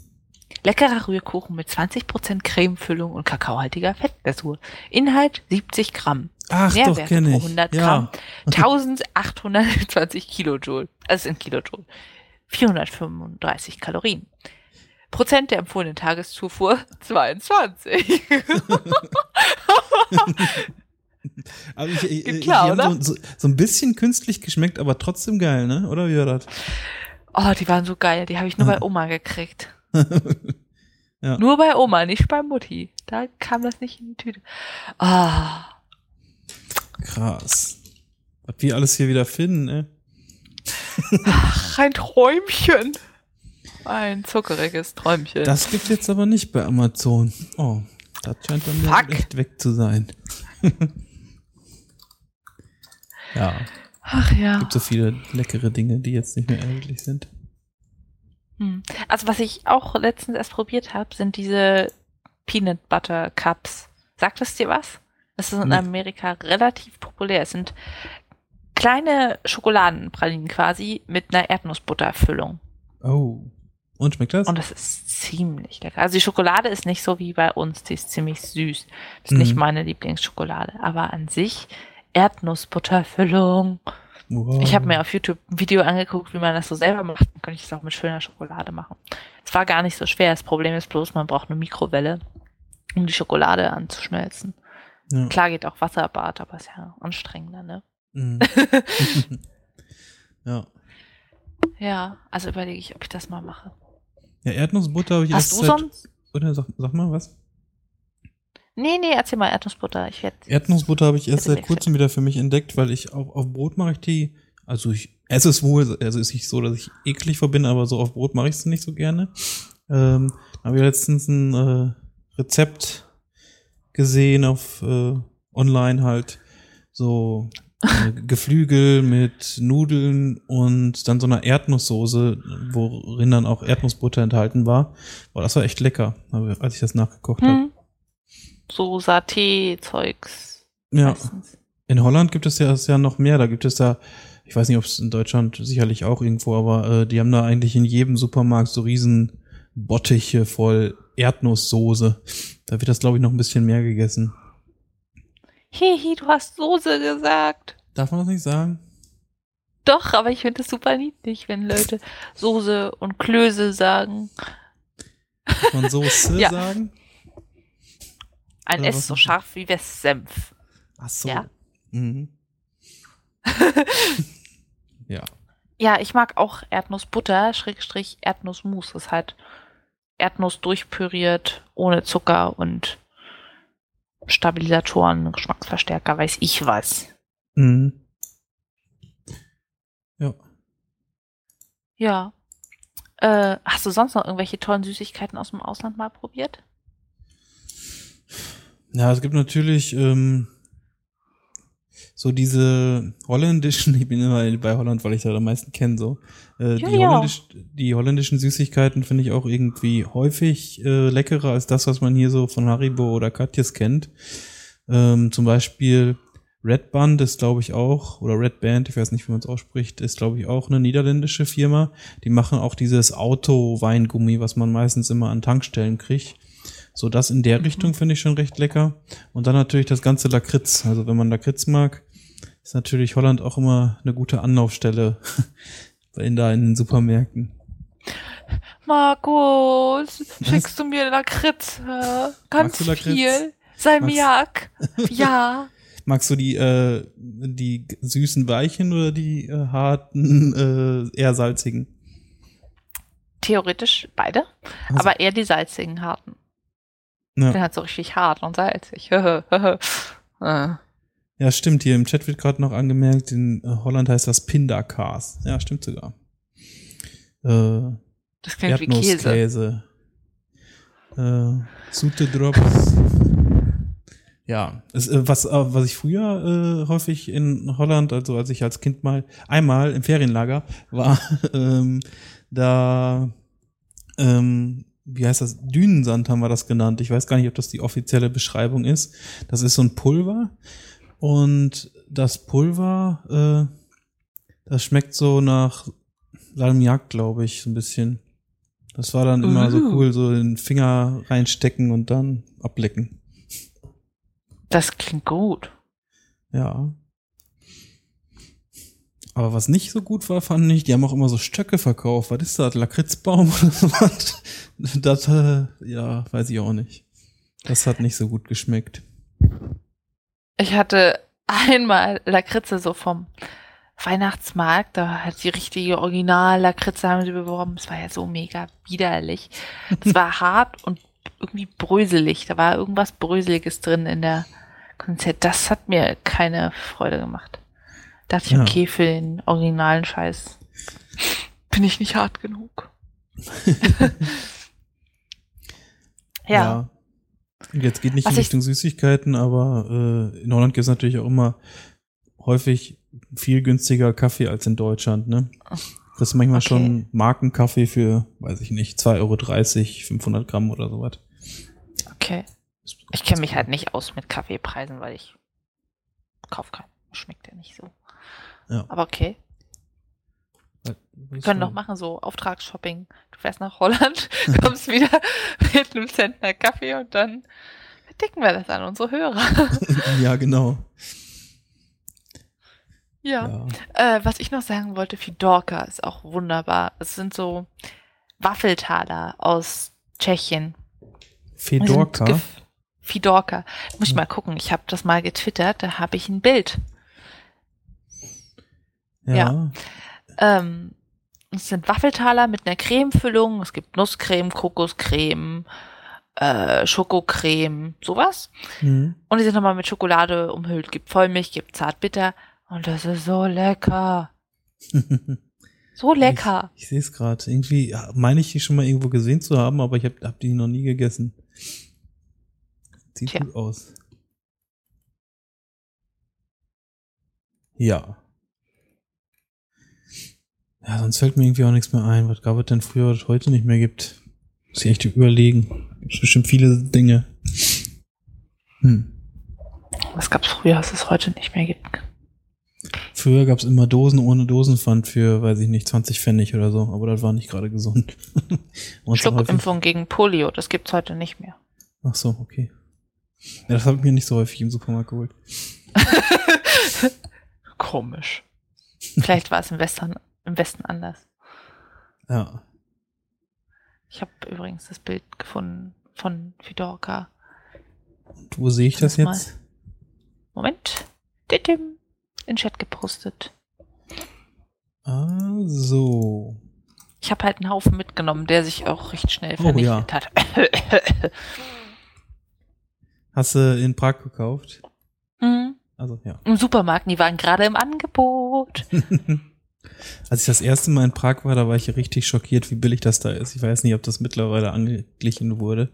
Leckerer Rührkuchen mit 20% Cremefüllung und kakaohaltiger Fettglasur. Inhalt 70 Gramm. Ach, doch, Nährwerte kenne pro ich. 100 ja. Gramm. 1820 Kilojoule. Also in Kilojoule. 435 Kalorien. Prozent der empfohlenen Tageszufuhr 22. Aber ich, ich, Geht ich, klar, oder? So, so, ein bisschen künstlich geschmeckt, aber trotzdem geil, ne? Oder wie war das? Oh, die waren so geil. Die habe ich nur bei Oma gekriegt. Ja. Nur bei Oma, nicht bei Mutti. Da kam das nicht in die Tüte. Ah, Krass. Was wir alles hier wieder finden, ne? ach, ein Träumchen. Ein zuckeriges Träumchen. Das gibt's jetzt aber nicht bei Amazon. Oh, das scheint dann Fuck. echt weg zu sein. ja, ach ja. gibt so viele leckere Dinge, die jetzt nicht mehr erhältlich sind. Hm. Also was ich auch letztens erst probiert habe, sind diese Peanut Butter Cups. Sagt es dir was? Das ist in Nee. Amerika relativ populär. Es sind kleine Schokoladenpralinen quasi mit einer Erdnussbutterfüllung. Oh. Und schmeckt das? Und das ist ziemlich lecker. Also die Schokolade ist nicht so wie bei uns, die ist ziemlich süß. Das ist Mhm. nicht meine Lieblingsschokolade. Aber an sich Erdnussbutterfüllung. Wow. Ich habe mir auf YouTube ein Video angeguckt, wie man das so selber macht. Dann könnte ich das auch mit schöner Schokolade machen. Es war gar nicht so schwer. Das Problem ist bloß, man braucht eine Mikrowelle, um die Schokolade anzuschmelzen. ja. Klar geht auch Wasserbad, aber ist ja anstrengender, ne? Mhm. ja. Ja, also überlege ich, ob ich das mal mache. Ja, Erdnussbutter habe ich Hast du seit, sonst? Oder sag, sag mal was? Nee, nee, erzähl mal Erdnussbutter. Ich werde. Erdnussbutter habe ich erst seit kurzem wieder für mich entdeckt, weil ich auf, auf Brot mache ich die, also ich esse es wohl, also ist nicht so, dass ich eklig vor bin, aber so auf Brot mache ich es nicht so gerne. Ähm, habe ich letztens ein äh, Rezept gesehen auf äh, online halt so äh, Geflügel mit Nudeln und dann so einer Erdnusssoße, worin dann auch Erdnussbutter enthalten war. Boah, das war echt lecker, als ich das nachgekocht habe. So Saté-Zeugs. Ja. meistens. In Holland gibt es ja, es ja noch mehr. Da gibt es da, ich weiß nicht, ob es in Deutschland sicherlich auch irgendwo, aber äh, die haben da eigentlich in jedem Supermarkt so riesen Bottiche voll Erdnusssoße. Da wird das, glaube ich, noch ein bisschen mehr gegessen. Hihi, du hast Soße gesagt. Darf man das nicht sagen? Doch, aber ich finde es super niedlich, wenn Leute Soße und Klöße sagen. Darf man Soße Ja. sagen? Ein Oder S so scharf wie Westsenf. Ach so. Ja. Mhm. ja. Ja, ich mag auch Erdnussbutter, Schrägstrich Erdnussmus. Das ist halt Erdnuss durchpüriert, ohne Zucker und Stabilisatoren, Geschmacksverstärker, weiß ich was. Mhm. Ja. Ja. Äh, hast du sonst noch irgendwelche tollen Süßigkeiten aus dem Ausland mal probiert? Ja, es gibt natürlich ähm, so diese holländischen, ich bin immer bei Holland, weil ich da am meisten kenne, so. Äh, Ja, die, ja. holländisch, die holländischen Süßigkeiten finde ich auch irgendwie häufig äh, leckerer als das, was man hier so von Haribo oder Katjes kennt. Ähm, zum Beispiel Red Band ist, glaube ich, auch, oder Red Band, ich weiß nicht, wie man es ausspricht, ist, glaube ich, auch eine niederländische Firma. Die machen auch dieses Auto-Weingummi, was man meistens immer an Tankstellen kriegt. So das in der Richtung finde ich schon recht lecker. Und dann natürlich das ganze Lakritz. Also wenn man Lakritz mag, ist natürlich Holland auch immer eine gute Anlaufstelle in da in den Supermärkten. Markus, schickst du mir Lakritz? Ganz Lakritz? viel. Salmiak. ja. Magst du die äh, die süßen weichen oder die äh, harten äh, eher salzigen? Theoretisch beide, Also- aber eher die salzigen harten. Ja. Bin halt so richtig hart und salzig. Ja, stimmt. Hier im Chat wird gerade noch angemerkt, in äh, Holland heißt das Pindakaas. Ja, stimmt sogar. Äh, das klingt wie Käse. Äh, Sute Drops. Ja, es, äh, was, äh, was ich früher äh, häufig in Holland, also als ich als Kind mal einmal im Ferienlager war, ähm, da, ähm, wie heißt das, Dünensand haben wir das genannt. Ich weiß gar nicht, ob das die offizielle Beschreibung ist. Das ist so ein Pulver und das Pulver, äh, das schmeckt so nach Salmiak, glaube ich, so ein bisschen. Das war dann immer so Uh. cool, so den Finger reinstecken und dann ablecken. Das klingt gut. Ja. Aber was nicht so gut war, fand ich, die haben auch immer so Stöcke verkauft. Was ist das? Lakritzbaum oder sowas? Das, äh, ja, weiß ich auch nicht. Das hat nicht so gut geschmeckt. Ich hatte einmal Lakritze so vom Weihnachtsmarkt, da hat die richtige Original-Lakritze haben sie beworben. Es war ja so mega widerlich. Es war hart und irgendwie bröselig. Da war irgendwas Bröseliges drin in der Konzert. Das hat mir keine Freude gemacht. Da dachte ich, Ja. okay, für den originalen Scheiß bin ich nicht hart genug. ja. Und Jetzt geht nicht Was in ich- Richtung Süßigkeiten, aber äh, in Holland gibt es natürlich auch immer häufig viel günstiger Kaffee als in Deutschland, ne? Das ist manchmal Okay. schon Markenkaffee für, weiß ich nicht, 2,30 Euro, 500 Gramm oder sowas. okay. Ich kenne mich halt nicht aus mit Kaffeepreisen, weil ich kauf keinen. Schmeckt ja nicht so. Ja. Aber okay. Wir können doch machen, so Auftragsshopping. Du fährst nach Holland, kommst wieder mit einem Zentner Kaffee und dann verdicken wir das an unsere Hörer. ja, genau. ja. Ja. Äh, was ich noch sagen wollte, Fidorka ist auch wunderbar. Es sind so Waffeltaler aus Tschechien. Fedorka. gef- Fidorka. Muss ich mal gucken. Ich habe das mal getwittert. Da habe ich ein Bild. Ja. ja. Ähm, es sind Waffeltaler mit einer Cremefüllung. Es gibt Nusscreme, Kokoscreme, äh, Schokocreme, sowas. Mhm. Und die sind nochmal mit Schokolade umhüllt. Gibt Vollmilch, gibt Zartbitter. Und das ist so lecker. So lecker. Ich, ich sehe es gerade. Irgendwie meine ich die schon mal irgendwo gesehen zu haben, aber ich habe hab die noch nie gegessen. Sieht Tja. gut aus. Ja. Ja, sonst fällt mir irgendwie auch nichts mehr ein. Was gab es denn früher, was es heute nicht mehr gibt? Muss ich echt überlegen. Gibt bestimmt viele Dinge. Hm. Was gab's früher, was es heute nicht mehr gibt? Früher gab es immer Dosen ohne Dosenpfand für, weiß ich nicht, 20 Pfennig oder so, aber das war nicht gerade gesund. Schluckimpfung gegen Polio, das gibt's heute nicht mehr. Ach so, okay. Ja, das habe ich mir nicht so häufig im Supermarkt geholt. Komisch. Vielleicht war es im Westen, im Westen anders. Ja. Ich habe übrigens das Bild gefunden von Fidorka. Und wo sehe ich das mal. jetzt? Moment. Didim. In Chat gepostet. Ah, so. Ich habe halt einen Haufen mitgenommen, der sich auch recht schnell Oh, vernichtet ja. hat. Hast du in Prag gekauft? Hm. Also, ja. Im Supermarkt, die waren gerade im Angebot. Als ich das erste Mal in Prag war, da war ich richtig schockiert, wie billig das da ist. Ich weiß nicht, ob das mittlerweile angeglichen wurde.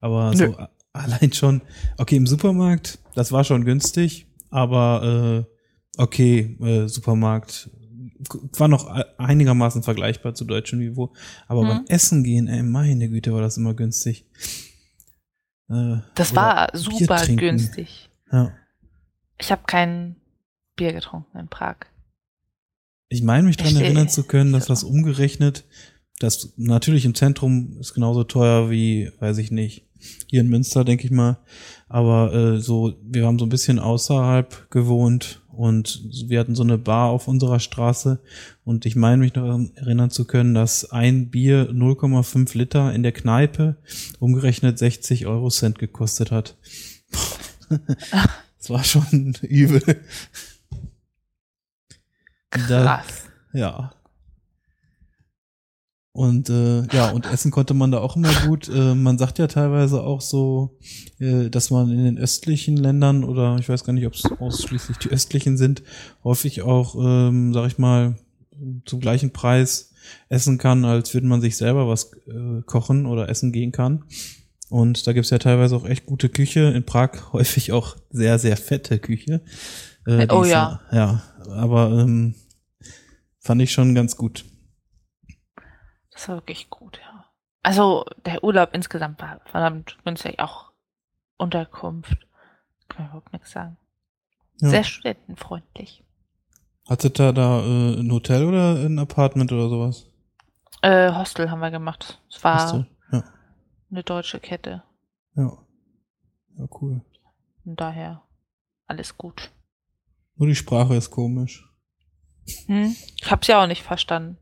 Aber Nö. so allein schon, okay, im Supermarkt, das war schon günstig, aber äh, okay, äh, Supermarkt war noch einigermaßen vergleichbar zu deutschem Niveau. Aber mhm. beim Essen gehen, ey, meine Güte, war das immer günstig. Äh, das war super günstig. Ja. Ich habe kein Bier getrunken in Prag. Ich meine mich daran erinnern zu können, dass das umgerechnet, das natürlich im Zentrum ist genauso teuer wie, weiß ich nicht, hier in Münster, denke ich mal. Aber äh, so, wir haben so ein bisschen außerhalb gewohnt und wir hatten so eine Bar auf unserer Straße und ich meine mich daran erinnern zu können, dass ein Bier 0,5 Liter in der Kneipe umgerechnet 60 Euro Cent gekostet hat. das war schon übel. Krass. Da, ja. Und äh, ja, und essen konnte man da auch immer gut. Äh, man sagt ja teilweise auch so, äh, dass man in den östlichen Ländern oder ich weiß gar nicht, ob es ausschließlich die östlichen sind, häufig auch, ähm, sag ich mal, zum gleichen Preis essen kann, als würde man sich selber was äh, kochen oder essen gehen kann. Und da gibt's ja teilweise auch echt gute Küche. In Prag häufig auch sehr, sehr fette Küche. Äh, oh ja. Ja, aber ähm, fand ich schon ganz gut. Das war wirklich gut, ja. Also der Urlaub insgesamt war verdammt günstig, auch Unterkunft. Kann man überhaupt nichts sagen. Ja. Sehr studentenfreundlich. Hattet ihr da äh, ein Hotel oder ein Apartment oder sowas? Äh, Hostel haben wir gemacht. Es war Hostel, ja. eine deutsche Kette. Ja. Ja, cool. Und daher alles gut. Nur die Sprache ist komisch. Hm? Ich hab's ja auch nicht verstanden.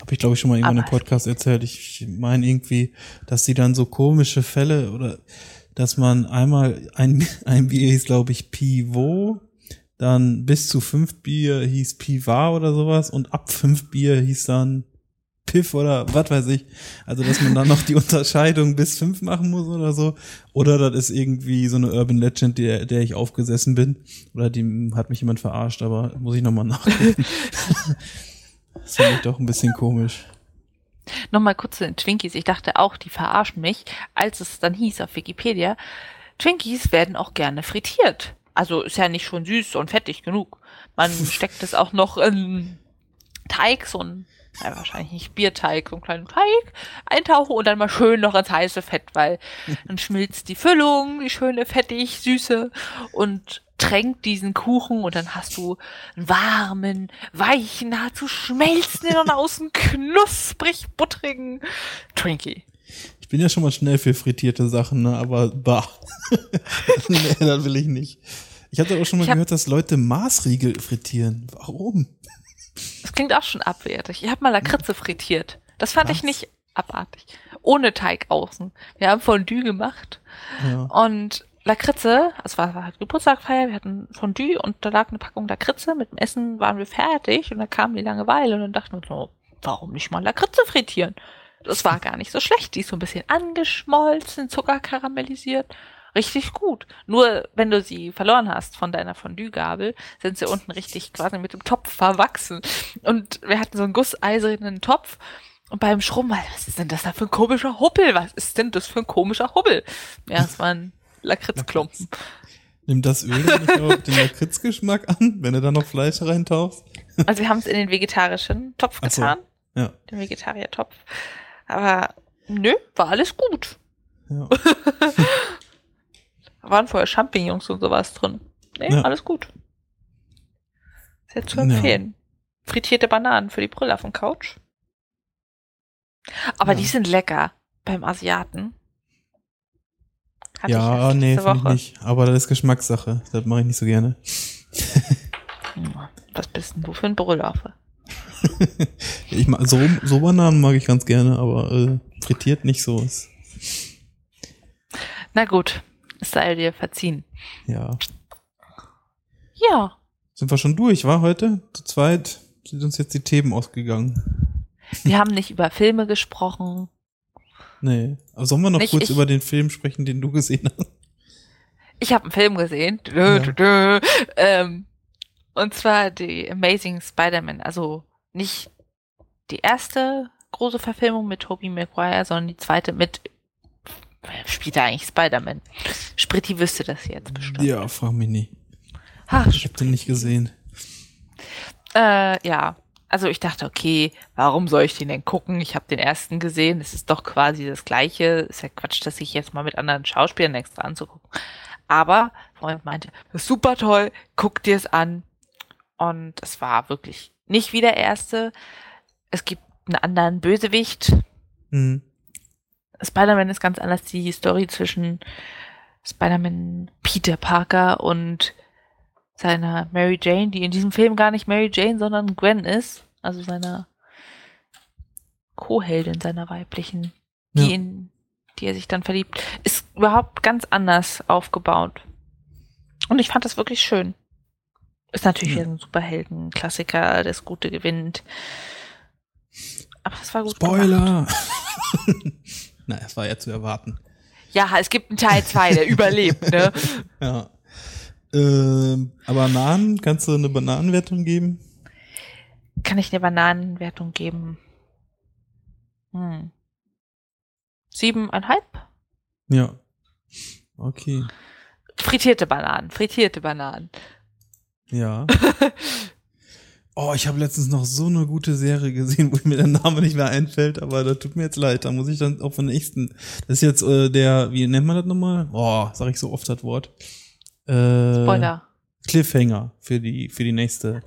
Habe ich, glaube ich, schon mal irgendwann im Podcast erzählt. Ich meine irgendwie, dass sie dann so komische Fälle oder dass man einmal ein, ein Bier hieß, glaube ich, Pivot, dann bis zu fünf Bier hieß Pivar oder sowas und ab fünf Bier hieß dann Piff oder was weiß ich. Also, dass man dann noch die Unterscheidung bis fünf machen muss oder so. Oder das ist irgendwie so eine Urban Legend, der, der ich aufgesessen bin. Oder die hat mich jemand verarscht, aber muss ich nochmal nachgucken. Das finde ich doch ein bisschen komisch. Nochmal kurz zu den Twinkies. Ich dachte auch, die verarschen mich, als es dann hieß auf Wikipedia, Twinkies werden auch gerne frittiert. Also ist ja nicht schon süß und fettig genug. Man steckt es auch noch in Teig, so ein, ja, wahrscheinlich nicht Bierteig, so einen kleinen Teig, eintauchen und dann mal schön noch ins heiße Fett, weil dann schmilzt die Füllung, die schöne, fettig, süße und tränkt diesen Kuchen und dann hast du einen warmen, weichen, nahezu schmelzenden und außen knusprig buttrigen Twinkie. Ich bin ja schon mal schnell für frittierte Sachen, ne? aber bah. nee, das will ich nicht. Ich hatte auch schon mal gehört, dass Leute Maßriegel frittieren. Warum? Klingt auch schon abwertig. Ich habe mal Lakritze frittiert. Das fand Was? ich nicht abartig. Ohne Teig außen. Wir haben Fondue gemacht. Ja. Und Lakritze, es war halt Geburtstagfeier, wir hatten Fondue und da lag eine Packung Lakritze. Mit dem Essen waren wir fertig und dann kam die Langeweile und dann dachten wir so, warum nicht mal Lakritze frittieren? Das war gar nicht so schlecht. Die ist so ein bisschen angeschmolzen, Zucker karamellisiert. Richtig gut. Nur wenn du sie verloren hast von deiner Fondue-Gabel, sind sie unten richtig quasi mit dem Topf verwachsen. Und wir hatten so einen gusseisernen Topf. Und beim Schrummen, was ist denn das da für ein komischer Hubbel? Was ist denn das für ein komischer Hubbel? Ja, es waren Lakritzklumpen. Nimmt das Öl nicht auch den Lakritzgeschmack an, wenn du da noch Fleisch reintauchst? Also wir haben es in den vegetarischen Topf so, getan. ja. Den Vegetarier-Topf. Aber nö, war alles gut. Ja. waren vorher Champignons und sowas drin. Nee, ja. alles gut. Sehr zu empfehlen. Ja. Frittierte Bananen für die Brille auf dem Couch. Aber die sind lecker beim Asiaten. Hatte ja, ich nee, finde ich nicht. Aber das ist Geschmackssache. Das mache ich nicht so gerne. Was bist denn du für ein Brüllaffe? ich mag, so, so Bananen mag ich ganz gerne, aber äh, frittiert nicht so. Na gut, es sei dir verziehen. Ja. Ja. Sind wir schon durch, war heute? Zu zweit sind uns jetzt die Themen ausgegangen. Wir haben nicht über Filme gesprochen. Nee. Aber sollen wir noch nicht, kurz ich, über den Film sprechen, den du gesehen hast? Ich habe einen Film gesehen. Dö, dö, dö. Ähm, Und zwar die Amazing Spider-Man. Also nicht die erste große Verfilmung mit Tobey Maguire, sondern die zweite mit spielt da eigentlich Spider-Man? Spritti wüsste das jetzt bestimmt. Ja, frag mich nie. Ach, Ich hab den nicht gesehen. Äh, ja. Also ich dachte, okay, warum soll ich den denn gucken? Ich habe den ersten gesehen. Es ist doch quasi das gleiche. Ist ja Quatsch, dass ich jetzt mal mit anderen Schauspielern extra anzugucken. Aber Freund meinte, super toll, guck dir es an. Und es war wirklich nicht wie der erste. Es gibt einen anderen Bösewicht. Hm. Spider-Man ist ganz anders. Die Story zwischen Spider-Man Peter Parker und seiner Mary Jane, die in diesem Film gar nicht Mary Jane, sondern Gwen ist. Also seiner Co-Heldin, seiner weiblichen, die, Ja. in die er sich dann verliebt, ist überhaupt ganz anders aufgebaut. Und ich fand das wirklich schön. Ist natürlich Ja. wieder ein Superhelden-Klassiker, das Gute gewinnt. Aber es war gut. Spoiler! Na, es war ja zu erwarten. Ja, es gibt einen Teil 2, der überlebt, ne? Ja. Ähm, aber Bananen, kannst du eine Bananenwertung geben? Kann ich eine Bananenwertung geben? Hm. Siebeneinhalb? Ja. Okay. Frittierte Bananen, frittierte Bananen. Ja. Oh, ich habe letztens noch so eine gute Serie gesehen, wo mir der Name nicht mehr einfällt, aber das tut mir jetzt leid. Da muss ich dann auf den nächsten. Das ist jetzt äh, der, wie nennt man das nochmal? Oh, sag ich so oft das Wort. Äh, Spoiler. Cliffhanger für die, für die nächste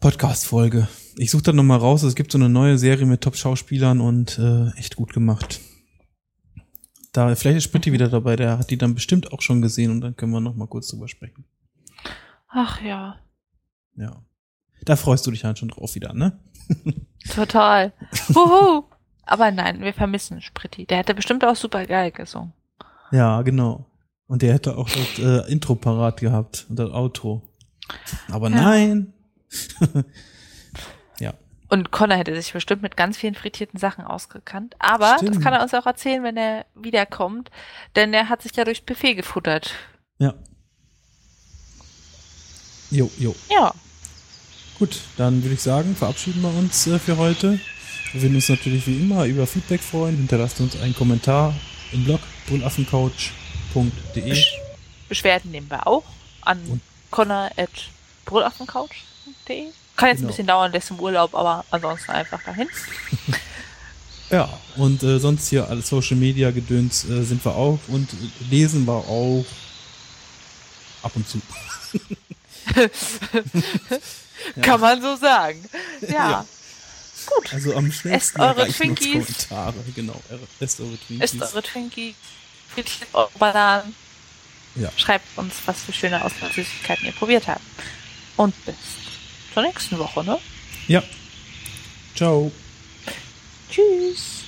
Podcast-Folge. Ich suche dann nochmal raus. Es gibt so eine neue Serie mit Top-Schauspielern und äh, echt gut gemacht. Da, vielleicht ist Spritti wieder dabei, der hat die dann bestimmt auch schon gesehen und dann können wir nochmal kurz drüber sprechen. Ach ja, Ja. Da freust du dich halt schon drauf wieder, ne? total. Wuhu. Aber nein, wir vermissen Spritti. Der hätte bestimmt auch super geil gesungen. Ja, genau. Und der hätte auch das äh, Intro parat gehabt und das Outro. Aber Ja. nein. Und Connor hätte sich bestimmt mit ganz vielen frittierten Sachen ausgekannt. Aber das Stimmt. kann er uns auch erzählen, wenn er wiederkommt. Denn er hat sich ja durchs Buffet gefuttert. Ja. Jo, jo. Ja. Gut, dann würde ich sagen, verabschieden wir uns äh, für heute. Wir würden uns natürlich wie immer über Feedback freuen. Hinterlasst uns einen Kommentar im Blog brüllaffencouch.de. Besch Beschwerden nehmen wir auch an Und-. Kann jetzt Genau. ein bisschen dauern, der ist im Urlaub, aber ansonsten einfach dahin. Ja, und äh, sonst hier alles Social Media Gedöns äh, sind wir auch und lesen wir auch ab und zu. Kann man so sagen. Ja. Ja. Gut. Also am schnellsten eure erreichen uns Twinkies. Kommentare, genau. Esst eure Twinkies. Esst eure Twinkie, frittiert eure Bananen. Ja. Schreibt uns, was für schöne Auslandssüßigkeiten ihr probiert habt. Und bis zur nächsten Woche, ne? Ja. Ciao. Tschüss.